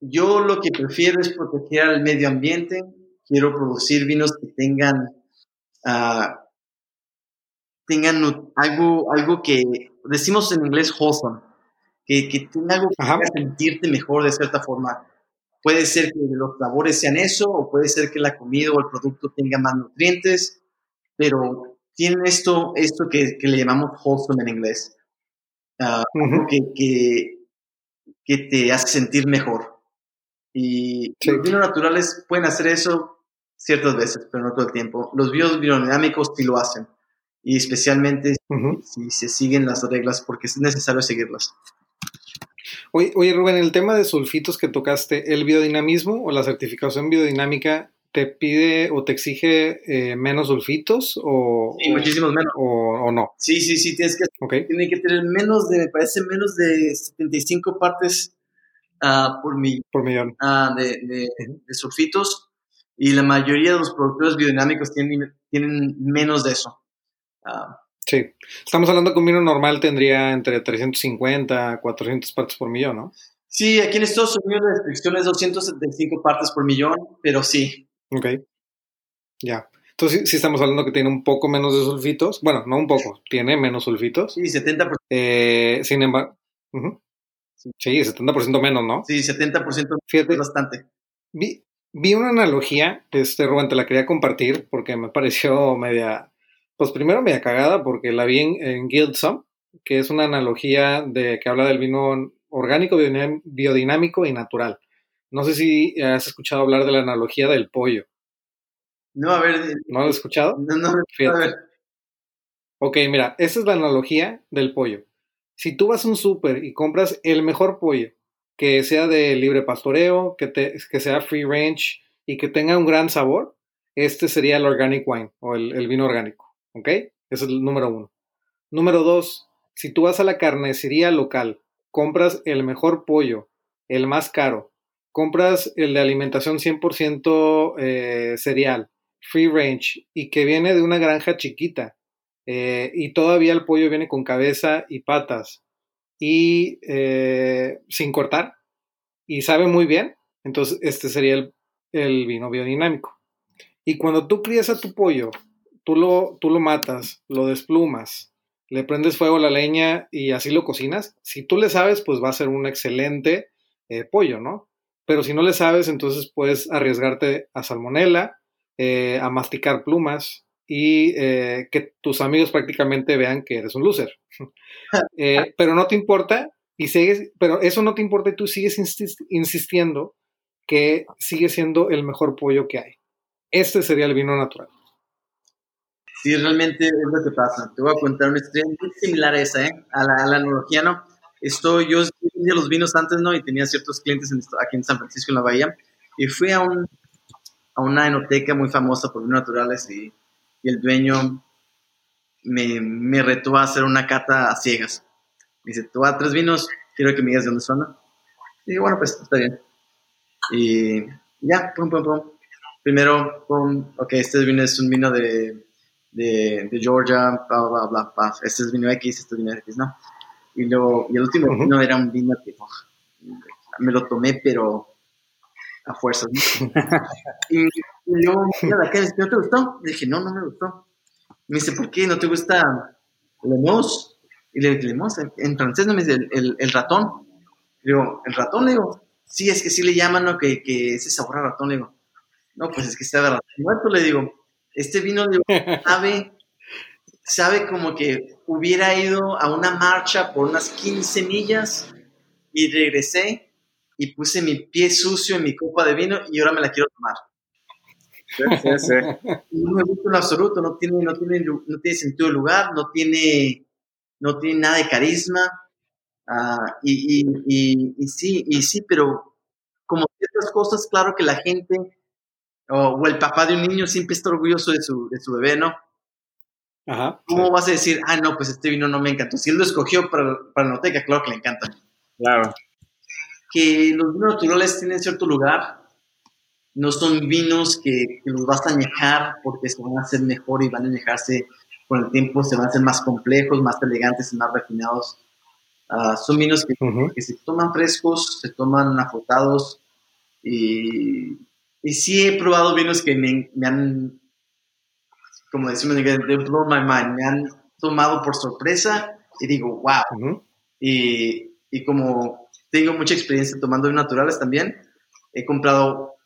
Yo lo que prefiero es proteger al medio ambiente, quiero producir vinos que tengan, uh, tengan algo, algo que decimos en inglés wholesome, que, que tenga algo que haga sentirte mejor de cierta forma. Puede ser que los sabores sean eso, o puede ser que la comida o el producto tenga más nutrientes, pero tiene esto, esto que, que le llamamos wholesome en inglés, uh, que, que, que, te hace sentir mejor. Y los vinos naturales pueden hacer eso ciertas veces, pero no todo el tiempo. Los bios biodinámicos sí lo hacen, y especialmente si se siguen las reglas, porque es necesario seguirlas. Oye, oye, Rubén, el tema de sulfitos que tocaste, ¿el biodinamismo o la certificación biodinámica te pide o te exige eh, menos sulfitos o, sí, muchísimos menos. O, no? Sí, sí, sí, tienes que, tiene que tener menos de, me parece, menos de 75 partes uh, por, mi, por millón uh, de, de, de sulfitos y la mayoría de los productores biodinámicos tienen, tienen menos de eso. Sí, estamos hablando que un vino normal tendría entre 350 a 400 partes por millón, ¿no? Sí, aquí en Estados Unidos la restricción es 275 partes por millón, pero sí. Ok, ya. Entonces sí, estamos hablando que tiene un poco menos de sulfitos. Bueno, no un poco, tiene menos sulfitos. Sí, 70%. Eh, sin embargo, sí. 70% menos, ¿no? Sí, 70% Fíjate, es bastante. Vi, vi una analogía, este, Rubén, te la quería compartir porque me pareció media, pues primero media cagada porque la vi en, en que es una analogía de que habla del vino orgánico, biodinámico y natural. No sé si has escuchado hablar de la analogía del pollo. No, a ver. ¿No lo has escuchado? No, no, a ver. Ok, mira, esa es la analogía del pollo. Si tú vas a un súper y compras el mejor pollo, que sea de libre pastoreo, que, que sea free range y que tenga un gran sabor, este sería el organic wine o el, vino orgánico. ¿Ok? Ese es el número uno. Número dos, si tú vas a la carnicería local, compras el mejor pollo, el más caro, compras el de alimentación 100% eh, cereal, free range y que viene de una granja chiquita eh, y todavía el pollo viene con cabeza y patas y eh, sin cortar y sabe muy bien, entonces este sería el, el, vino biodinámico. Y cuando tú crías a tu pollo, tú lo, tú lo matas, lo desplumas, le prendes fuego a la leña y así lo cocinas, si tú le sabes, pues va a ser un excelente eh, pollo, ¿no? Pero si no le sabes, entonces puedes arriesgarte a salmonela, eh, a masticar plumas, y que tus amigos prácticamente vean que eres un loser. pero no te importa y sigues, pero eso no te importa y tú sigues insistiendo que sigue siendo el mejor pollo que hay. Este sería el vino natural. Sí, realmente es lo que pasa. Te voy a contar una historia muy similar a esa, ¿eh? a, la, analogía, ¿no? Yo vendía los vinos antes, ¿no? Y tenía ciertos clientes aquí en San Francisco, en la Bahía. Y fui a, un, a una enoteca muy famosa por vinos naturales y, y el dueño me, me retó a hacer una cata a ciegas dice, tú a tres vinos, quiero que me digas de dónde son. Y bueno, pues está bien. Y ya, pum, pum, pum. Primero, pum, ok, este vino es un vino de, de, de Georgia, bla, bla, bla, bla, Este es vino X, este es vino X, ¿no? Y, luego, y el último vino era un vino que me lo tomé, pero a fuerzas. y, y luego, ¿no te gustó? Le dije, no, no me gustó. Me dice, ¿por qué? ¿No te gusta Lemos? Y le digo, en francés no me dice el, el, ratón. Le digo, ¿el ratón? Le digo, sí, es que sí le llaman, ¿no? Que, que ese sabor a ratón. Le digo, no, pues es que está de ratón muerto. Le digo, este vino, digo, sabe, sabe como que hubiera ido a una marcha por unas 15 millas y regresé y puse mi pie sucio en mi copa de vino y ahora me la quiero tomar. No me gusta en absoluto, no tiene, no tiene, no tiene sentido de lugar, no tiene, no tiene nada de carisma. Ah, y, y, y, sí, y sí, pero como ciertas cosas, claro que la gente o, el papá de un niño siempre está orgulloso de su, de su bebé, ¿no? Ajá, ¿Cómo vas a decir, ah, no, pues este vino no me encantó? Si él lo escogió para, para la noteca, claro que le encanta. Claro. Que los vinos naturales tienen cierto lugar, no son vinos que, los vas a añejar porque se van a hacer mejor y van a añejarse con el tiempo, se van a hacer más complejos, más elegantes y más refinados. Ah, son vinos que, que, se toman frescos, se toman afrotados y, y sí he probado vinos que me, me han, como decimos en inglés, blow my mind, me han tomado por sorpresa y digo, wow. y, y, como tengo mucha experiencia tomando vinos naturales también, he comprado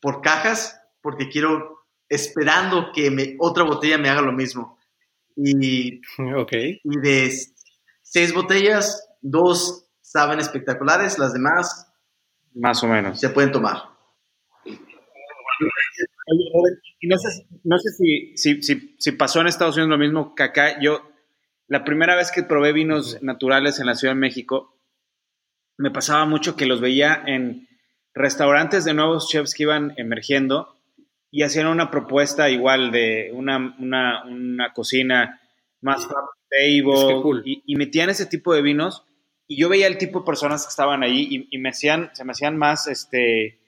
por cajas porque quiero, esperando que me, otra botella me haga lo mismo. Y, okay. y de seis botellas, dos saben espectaculares, las demás más o menos se pueden tomar. No sé, no sé si, si, si, si, pasó en Estados Unidos lo mismo que acá. Yo, la primera vez que probé vinos naturales en la Ciudad de México, me pasaba mucho que los veía en restaurantes de nuevos chefs que iban emergiendo y hacían una propuesta igual de una, una, una cocina más table y, y metían ese tipo de vinos. Y yo veía el tipo de personas que estaban ahí y, me hacían, se me hacían más este,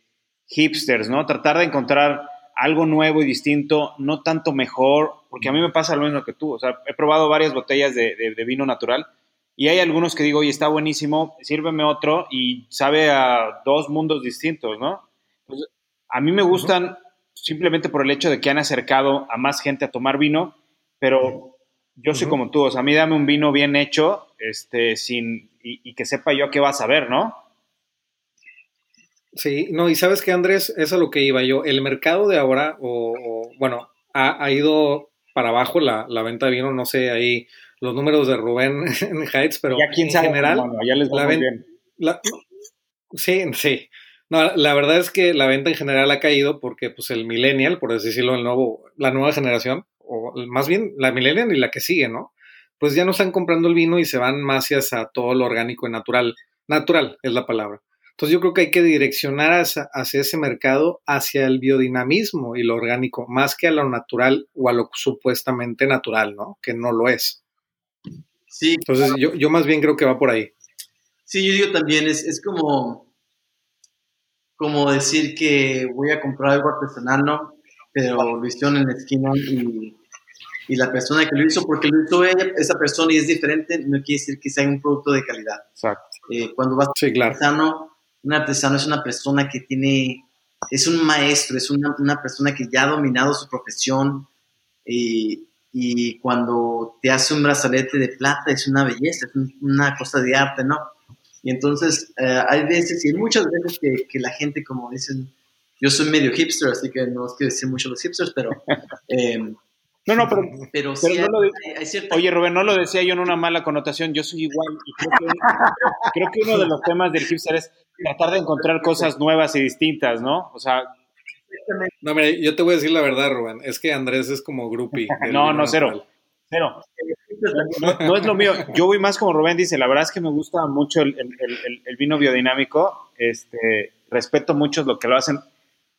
hipsters, ¿no? Tratar de encontrar algo nuevo y distinto, no tanto mejor, porque a mí me pasa lo mismo que tú. O sea, he probado varias botellas de, vino natural y hay algunos que digo, oye, está buenísimo, sírveme otro y sabe a dos mundos distintos, ¿no? Pues, a mí me gustan simplemente por el hecho de que han acercado a más gente a tomar vino, pero yo soy como tú, o sea, a mí dame un vino bien hecho, este, sin, y, que sepa yo qué vas a ver, ¿no? Sí, no, y sabes que Andrés, eso es lo que iba yo. El mercado de ahora, o, bueno, ha, ido para abajo la, venta de vino, no sé, ahí los números de Rubén en Heights, pero ya quién sabe, en general, ya les va bien. sí, sí. No, la verdad es que la venta en general ha caído porque pues el millennial, por decirlo, el nuevo, la nueva generación, o más bien la millennial y la que sigue, ¿no? pues ya no están comprando el vino y se van más hacia todo lo orgánico y natural. Natural es la palabra. Entonces yo creo que hay que direccionar hacia, ese mercado, hacia el biodinamismo y lo orgánico, más que a lo natural o a lo supuestamente natural, ¿no? Que no lo es. Sí. Entonces yo, yo más bien creo que va por ahí. Sí, yo digo también, es, es como, como decir que voy a comprar algo artesanal, ¿no? Pero lo hicieron en la esquina y y la persona que lo hizo, porque lo hizo ella, esa persona y es diferente, no quiere decir que sea un producto de calidad. Exacto. Eh, cuando vas a un artesano, un artesano es una persona que tiene, es un maestro, es una, una persona que ya ha dominado su profesión y, y, cuando te hace un brazalete de plata es una belleza, es una cosa de arte, ¿no? Y entonces eh, hay veces, y muchas veces que, que, la gente, como dicen, yo soy medio hipster, así que no es que decir mucho los hipsters, pero... Eh, no, no, pero, pero, Oye, Rubén, no lo decía yo en una mala connotación, yo soy igual. Y creo, que, uno de los temas del hipster es tratar de encontrar cosas nuevas y distintas, ¿no? O sea... No, mira, yo te voy a decir la verdad, Rubén, es que Andrés es como groupie. no, no, cero. Cero. No, es lo mío. Yo voy más como Rubén dice, la verdad es que me gusta mucho el, vino biodinámico, este, respeto mucho lo que lo hacen,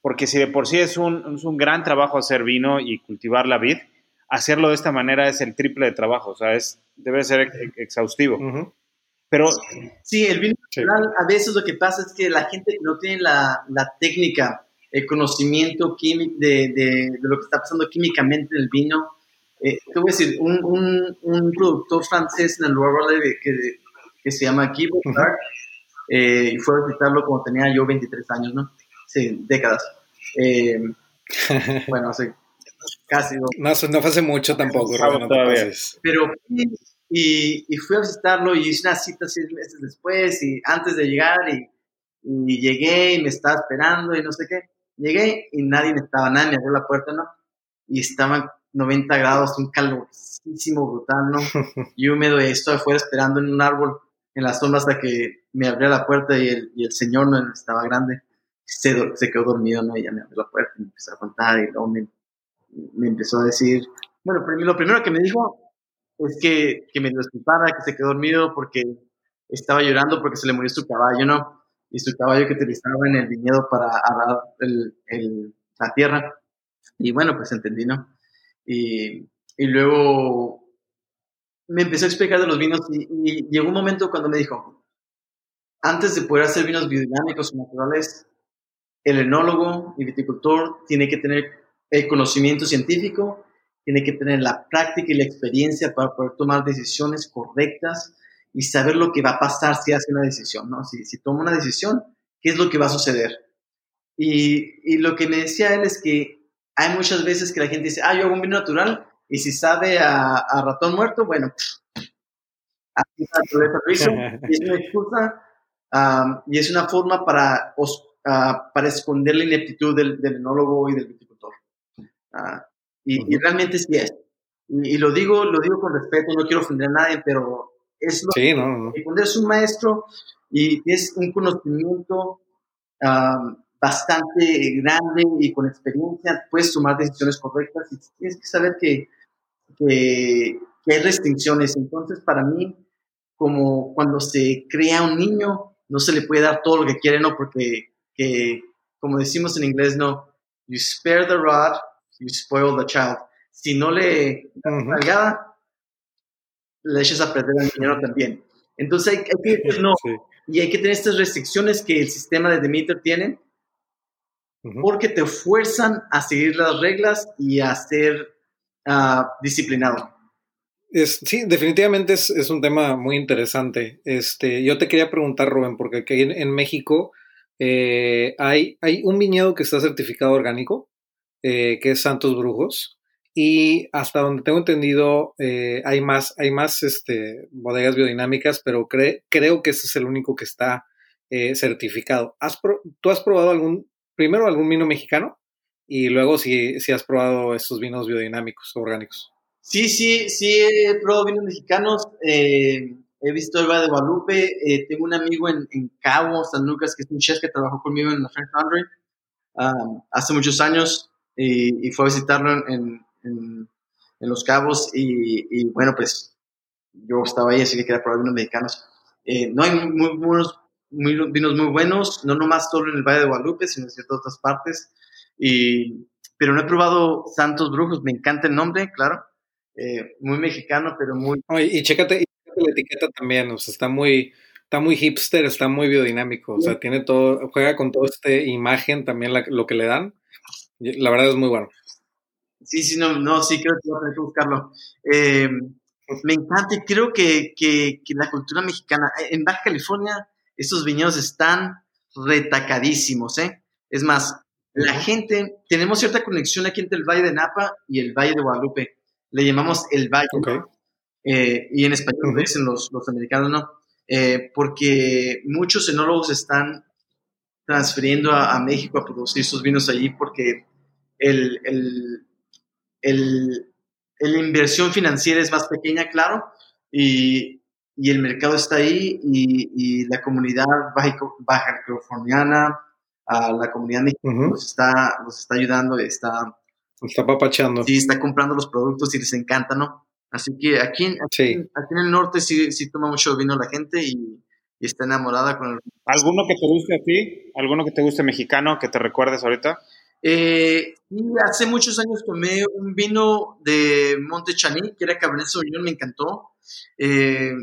porque si de por sí es un, es un gran trabajo hacer vino y cultivar la vid, hacerlo de esta manera es el triple de trabajo, o sea, es, debe ser exhaustivo. Pero sí, el vino a veces lo que pasa es que la gente que no tiene la, la técnica, el conocimiento químico de, de, lo que está pasando químicamente en el vino, eh, te voy a decir, un, un, un productor francés en el Loire que, que se llama Guy Bocard, eh, y fue a visitarlo cuando tenía yo 23 años, ¿no? Sí, décadas. Eh, bueno, sí casi. No, no, fue hace mucho tampoco, Pero y, y, fui a visitarlo y hice una cita seis meses después y antes de llegar y, y, llegué y me estaba esperando y no sé qué. Llegué y nadie me estaba, nadie me abrió la puerta, ¿no? Y estaban 90 grados, un calorcísimo brutal, ¿no? Y húmedo y estoy afuera esperando en un árbol en la sombra hasta que me abrió la puerta y el, y el señor no estaba grande. Se, se, quedó dormido, ¿no? Y ya me abrió la puerta y me empezó a contar y luego me, me empezó a decir, bueno, lo primero que me dijo es que, que me disculpara, que se quedó dormido porque estaba llorando porque se le murió su caballo, ¿no? Y su caballo que utilizaba en el viñedo para arar el, la tierra. Y bueno, pues entendí, ¿no? Y, y luego me empezó a explicar de los vinos y, y, llegó un momento cuando me dijo, antes de poder hacer vinos biodinámicos o naturales, el enólogo y viticultor tiene que tener el conocimiento científico, tiene que tener la práctica y la experiencia para poder tomar decisiones correctas y saber lo que va a pasar si hace una decisión, ¿no? Si, si toma una decisión, ¿qué es lo que va a suceder? Y, y, lo que me decía él es que hay muchas veces que la gente dice, ah, yo hago un vino natural y si sabe a, a ratón muerto, bueno, así es una excusa um, y es una forma para, uh, para esconder la ineptitud del, del enólogo y del viticultor. Uh, y, y, realmente sí es. Y, y, lo digo, lo digo con respeto, no quiero ofender a nadie, pero es lo sí, no, no. cuando eres un maestro y es un conocimiento um, bastante grande y con experiencia, puedes tomar decisiones correctas y tienes que saber que, que, que hay restricciones. Entonces, para mí, como cuando se crea un niño, no se le puede dar todo lo que quiere, ¿no? Porque, que, como decimos en inglés, ¿no? You spare the rod, you spoil the child. Si no le das uh -huh le eches a perder al dinero también. Entonces hay, hay que decir no. Sí. Y hay que tener estas restricciones que el sistema de Demeter tiene, uh -huh. porque te fuerzan a seguir las reglas y a ser uh, disciplinado. Es, sí, definitivamente es, es, un tema muy interesante. Este, yo te quería preguntar, Rubén, porque aquí en, en México eh, hay, hay un viñedo que está certificado orgánico, eh, que es Santos Brujos, y hasta donde tengo entendido eh, hay más, hay más este, bodegas biodinámicas, pero cre creo que ese es el único que está eh, certificado. ¿Has ¿Tú has probado algún, primero algún vino mexicano y luego si, si has probado esos vinos biodinámicos, orgánicos? Sí, sí, sí, he probado vinos mexicanos. Eh, he visto el Valle de Guadalupe. Tengo un amigo en, en, Cabo, San Lucas, que es un chef que trabajó conmigo en la French Laundry um, hace muchos años y, y, fue a visitarlo en, en Los Cabos y, y, bueno, pues yo estaba ahí, así que quería probar vinos mexicanos. Eh, no hay muy, buenos muy, vinos muy buenos, no nomás solo en el Valle de Guadalupe, sino en ciertas otras partes. Y, pero no he probado Santos Brujos, me encanta el nombre, claro. Eh, muy mexicano, pero muy... Oh, y, chécate, y chécate la etiqueta también, o sea, está muy, está muy hipster, está muy biodinámico, o sea, tiene todo, juega con toda esta imagen también la, lo que le dan. La verdad es muy bueno. Sí, sí, no, no, sí, creo que voy a tener que buscarlo. Eh, me encanta y creo que, que, que, la cultura mexicana, eh, en Baja California, estos viñedos están retacadísimos, ¿eh? Es más, la gente, tenemos cierta conexión aquí entre el Valle de Napa y el Valle de Guadalupe. Le llamamos el Valle. Okay. Eh, y en español -huh. dicen los, los americanos, ¿no? Eh, porque muchos enólogos están transfiriendo a, a, México a producir sus vinos allí porque el, el, el, la inversión financiera es más pequeña, claro, y, y el mercado está ahí y, y la comunidad baja, baja californiana, a la comunidad mexicana uh -huh. está, nos está ayudando, está... Está papachando. Sí, está comprando los productos y les encanta, ¿no? Así que aquí, aquí, sí. aquí en el norte sí, sí toma mucho vino la gente y, y, está enamorada con el... ¿Alguno que te guste a ti? ¿Alguno que te guste mexicano que te recuerdes ahorita? Eh, y hace muchos años tomé un vino de Monte Chaní, que era Cabernet Sauvignon, me encantó. Eh,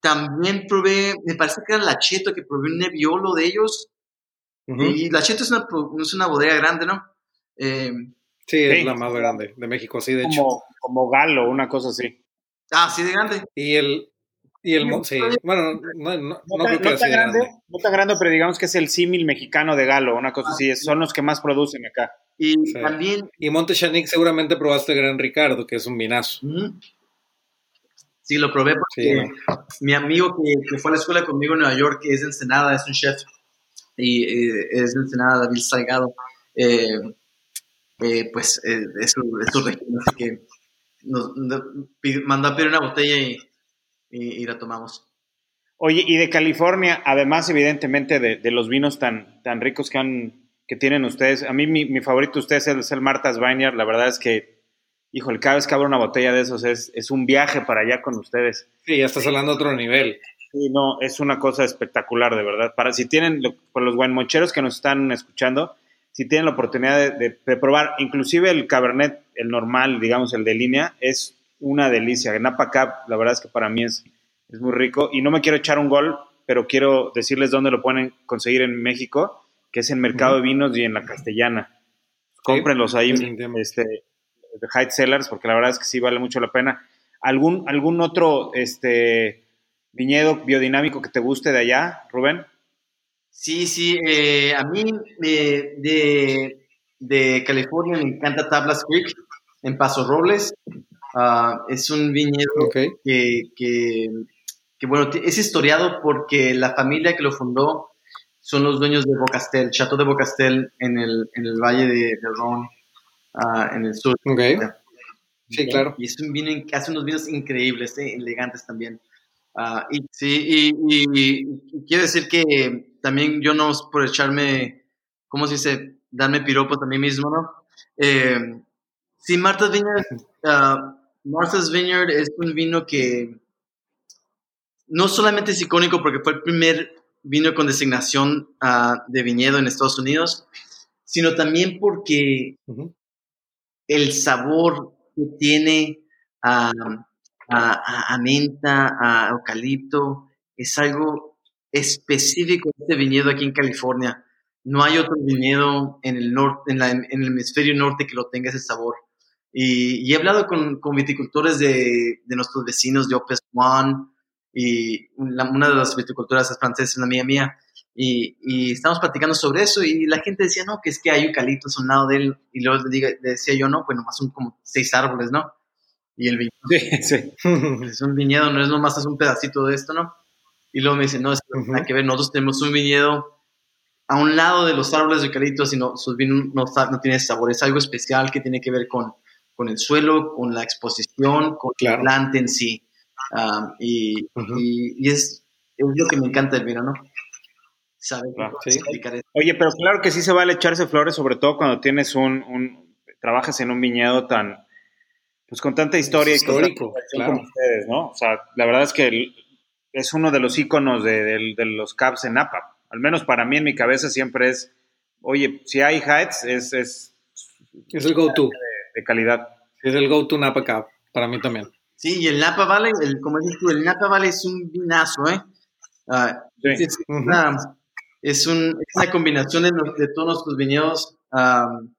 también probé, me parece que era Lacheto, que probé un Nebbiolo de ellos. Uh -huh. Y Lacheto es una, es una bodega grande, ¿no? Eh, sí, es sí. la más grande de México, sí, de como, hecho. Como Galo, una cosa así. Ah, sí, de grande. Y el, y el sí, bueno, no, no, no, no creo que no tan grande, grande, no tan grande, pero digamos que es el símil mexicano de Galo, una cosa ah, así, son los que más producen acá. Y sí. también. Y Monte Chanic seguramente probaste Gran Ricardo, que es un vinazo. Sí, lo probé porque sí, mi amigo que, que, fue a la escuela conmigo en Nueva York, que es de Ensenada, es un chef, y eh, es de Ensenada, David Salgado, eh, eh, pues eh, es, su, es su región, así que nos, nos mandó a pedir una botella y, y, y la tomamos. Oye, y de California, además, evidentemente, de, los vinos tan, tan ricos que, han, que tienen ustedes, a mí mi, favorito de ustedes es el, Martha's Vineyard. La verdad es que, híjole, cada vez que abro una botella de esos es, es un viaje para allá con ustedes. Sí, ya estás hablando de otro nivel. Sí, no, es una cosa espectacular, de verdad. Para si tienen, por los guanmocheros que nos están escuchando, si tienen la oportunidad de, probar, inclusive el Cabernet, el normal, digamos, el de línea, es una delicia. Napa Cap, la verdad es que para mí es, es muy rico. Y no me quiero echar un gol, pero quiero decirles dónde lo pueden conseguir en México, que es en Mercado de Vinos y en la Castellana. Cómprenlos ahí, este, de Hyde Cellars, porque la verdad es que sí vale mucho la pena. ¿Algún, algún otro este, viñedo biodinámico que te guste de allá, Rubén? Sí, sí, eh, a mí de, de, California me encanta Tablas Creek en Paso Robles. Ah, es un viñedo que, que, bueno, es historiado porque la familia que lo fundó son los dueños de Bocastel, Chateau de Bocastel en el, en el valle de, de Ron, ah, en el sur. Sí, claro. Y es un vino, hace unos vinos increíbles, eh, elegantes también. Ah, y, sí, y, quiero decir que también yo no por echarme, ¿cómo se dice? Darme piropos a mí mismo, ¿no? Eh, sí, Martha's Vineyard, uh, Martha's Vineyard es un vino que no solamente es icónico porque fue el primer vino con designación ah, de viñedo en Estados Unidos, sino también porque el sabor que tiene a, menta, a eucalipto, es algo específico de este viñedo aquí en California. No hay otro viñedo en el, norte, en, el hemisferio norte que lo tenga ese sabor. Y, he hablado con, viticultores de, nuestros vecinos de Opes One y una de las viticultoras es francesa, una amiga mía, y, y, estamos platicando sobre eso y la gente decía, no, que es que hay eucaliptos a un lado de él, y luego le decía yo, no, pues nomás son como seis árboles, ¿no? Y el viñedo es un viñedo, no es nomás es un pedacito de esto, ¿no? Y luego me dice, no, es que hay que ver, nosotros tenemos un viñedo a un lado de los árboles de eucaliptos y no, sus vinos no, no tiene sabor, es algo especial que tiene que ver con, con el suelo, con la exposición, con la planta en sí. y, y, es, es, lo que me encanta del vino, ¿no? Oye, pero claro que sí se vale echarse flores, sobre todo cuando tienes un, un trabajas en un viñedo tan, pues con tanta historia Histórico, y con como ustedes, ¿no? O sea, la verdad es que es uno de los íconos de, los Caps en Napa. Al menos para mí en mi cabeza siempre es, oye, si hay Heights, es... Es, es el go-to. De, calidad. Es el go-to Napa Cap, para mí también. Sí, y el Napa Valley, el, como dices tú, el Napa Valley es un vinazo, ¿eh? Ah, es, una, combinación de, todos nuestros viñedos,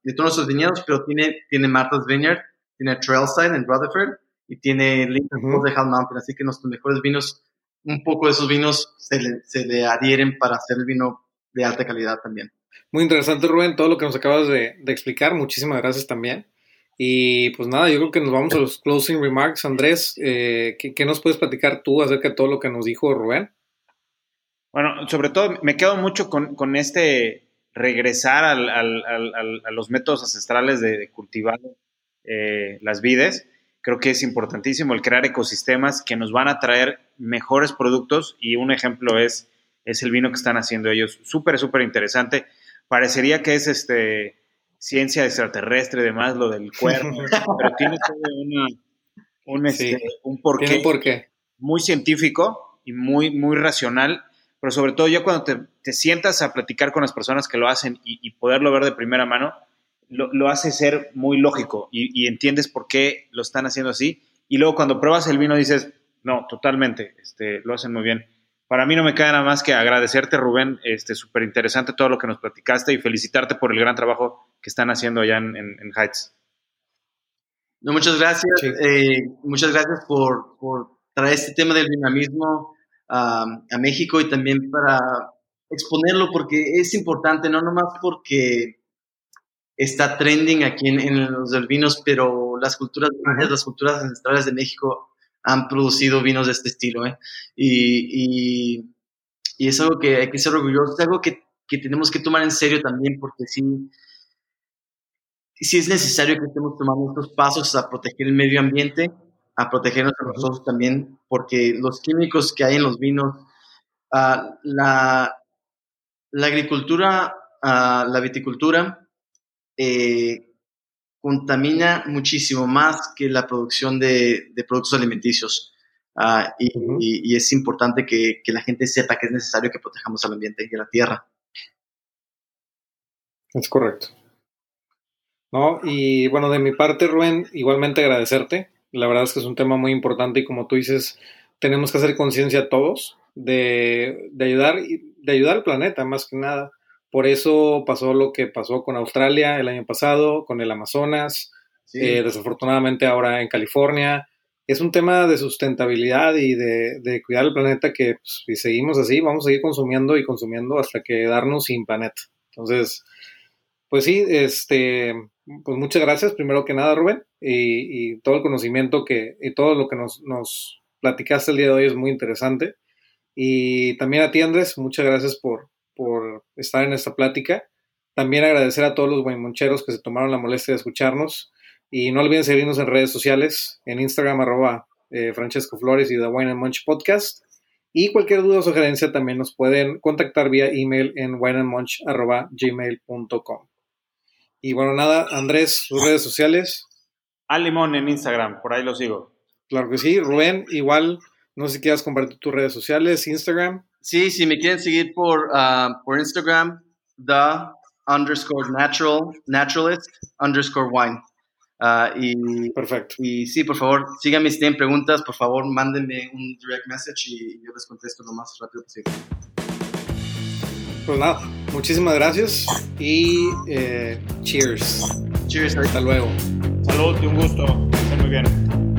de todos nuestros viñedos, pero tiene, tiene Martha's Vineyard, tiene Trailside en Rutherford y tiene Lincoln de Hell Mountain, así que nuestros mejores vinos, un poco de esos vinos se le, se le adhieren para hacer el vino de alta calidad también. Muy interesante, Rubén, todo lo que nos acabas de, de, explicar. Muchísimas gracias también. Y pues nada, yo creo que nos vamos a los closing remarks. Andrés, eh, ¿qué, ¿qué, nos puedes platicar tú acerca de todo lo que nos dijo Rubén? Bueno, sobre todo me quedo mucho con, con este regresar al, al, a los métodos ancestrales de, de cultivar eh, las vides. Creo que es importantísimo el crear ecosistemas que nos van a traer mejores productos y un ejemplo es, es el vino que están haciendo ellos. Súper, súper interesante. Parecería que es este ciencia extraterrestre y demás, lo del cuerno, pero tiene todo un, este, un porqué, muy científico y muy, muy racional, pero sobre todo ya cuando te, sientas a platicar con las personas que lo hacen y poderlo ver de primera mano, lo, hace ser muy lógico y, entiendes por qué lo están haciendo así. Y luego cuando pruebas el vino dices, no, totalmente, este, lo hacen muy bien. Para mí no me queda nada más que agradecerte, Rubén, este, súper interesante todo lo que nos platicaste y felicitarte por el gran trabajo que están haciendo allá en, en, Heights. No, muchas gracias. Eh, muchas gracias por, por, traer este tema del dinamismo a México y también para exponerlo porque es importante, no nomás porque está trending aquí en, los del vinos, pero las culturas, las culturas ancestrales de México han producido vinos de este estilo, ¿eh? y, y, y, es algo que hay que ser orgulloso, es algo que, que, tenemos que tomar en serio también, porque sí, sí es necesario que estemos tomando estos pasos a proteger el medio ambiente, a protegernos a nosotros también, porque los químicos que hay en los vinos Ah, la, la, agricultura, ah, la viticultura, eh, contamina muchísimo más que la producción de, de productos alimenticios. y, es importante que, que, la gente sepa que es necesario que protejamos al ambiente y a la tierra. Es correcto. ¿No? Y bueno, de mi parte, Rubén, igualmente agradecerte. La verdad es que es un tema muy importante y como tú dices, tenemos que hacer conciencia todos de, de, ayudar, de ayudar al planeta más que nada. Por eso pasó lo que pasó con Australia el año pasado, con el Amazonas, eh, desafortunadamente ahora en California. Es un tema de sustentabilidad y de, de cuidar el planeta que pues, si seguimos así vamos a seguir consumiendo y consumiendo hasta quedarnos sin planeta. Entonces, pues sí, este, pues muchas gracias, primero que nada, Rubén, y, todo el conocimiento que, y todo lo que nos, nos, platicaste el día de hoy es muy interesante. Y también a ti, Andrés, muchas gracias por, por estar en esta plática. También agradecer a todos los guaymoncheros que se tomaron la molestia de escucharnos. Y no olviden seguirnos en redes sociales, en Instagram, arroba eh, Francesco Flores y The Wine and Munch Podcast. Y cualquier duda o sugerencia también nos pueden contactar vía email en wineandmunch.gmail.com. Y bueno, nada, Andrés, sus redes sociales. Al Limón en Instagram, por ahí lo sigo. Claro que sí. Rubén, igual, no sé si quieras compartir tus redes sociales, Instagram. Sí, si me quieren seguir por, uh, por Instagram, the underscore natural, naturalist underscore wine. Uh, y, Perfecto. Y sí, por favor, síganme si tienen preguntas, por favor, mándenme un direct message y yo les contesto lo más rápido posible. Pues nada, muchísimas gracias y eh, cheers. Cheers. Hasta luego. Salud y un gusto. Esté muy bien.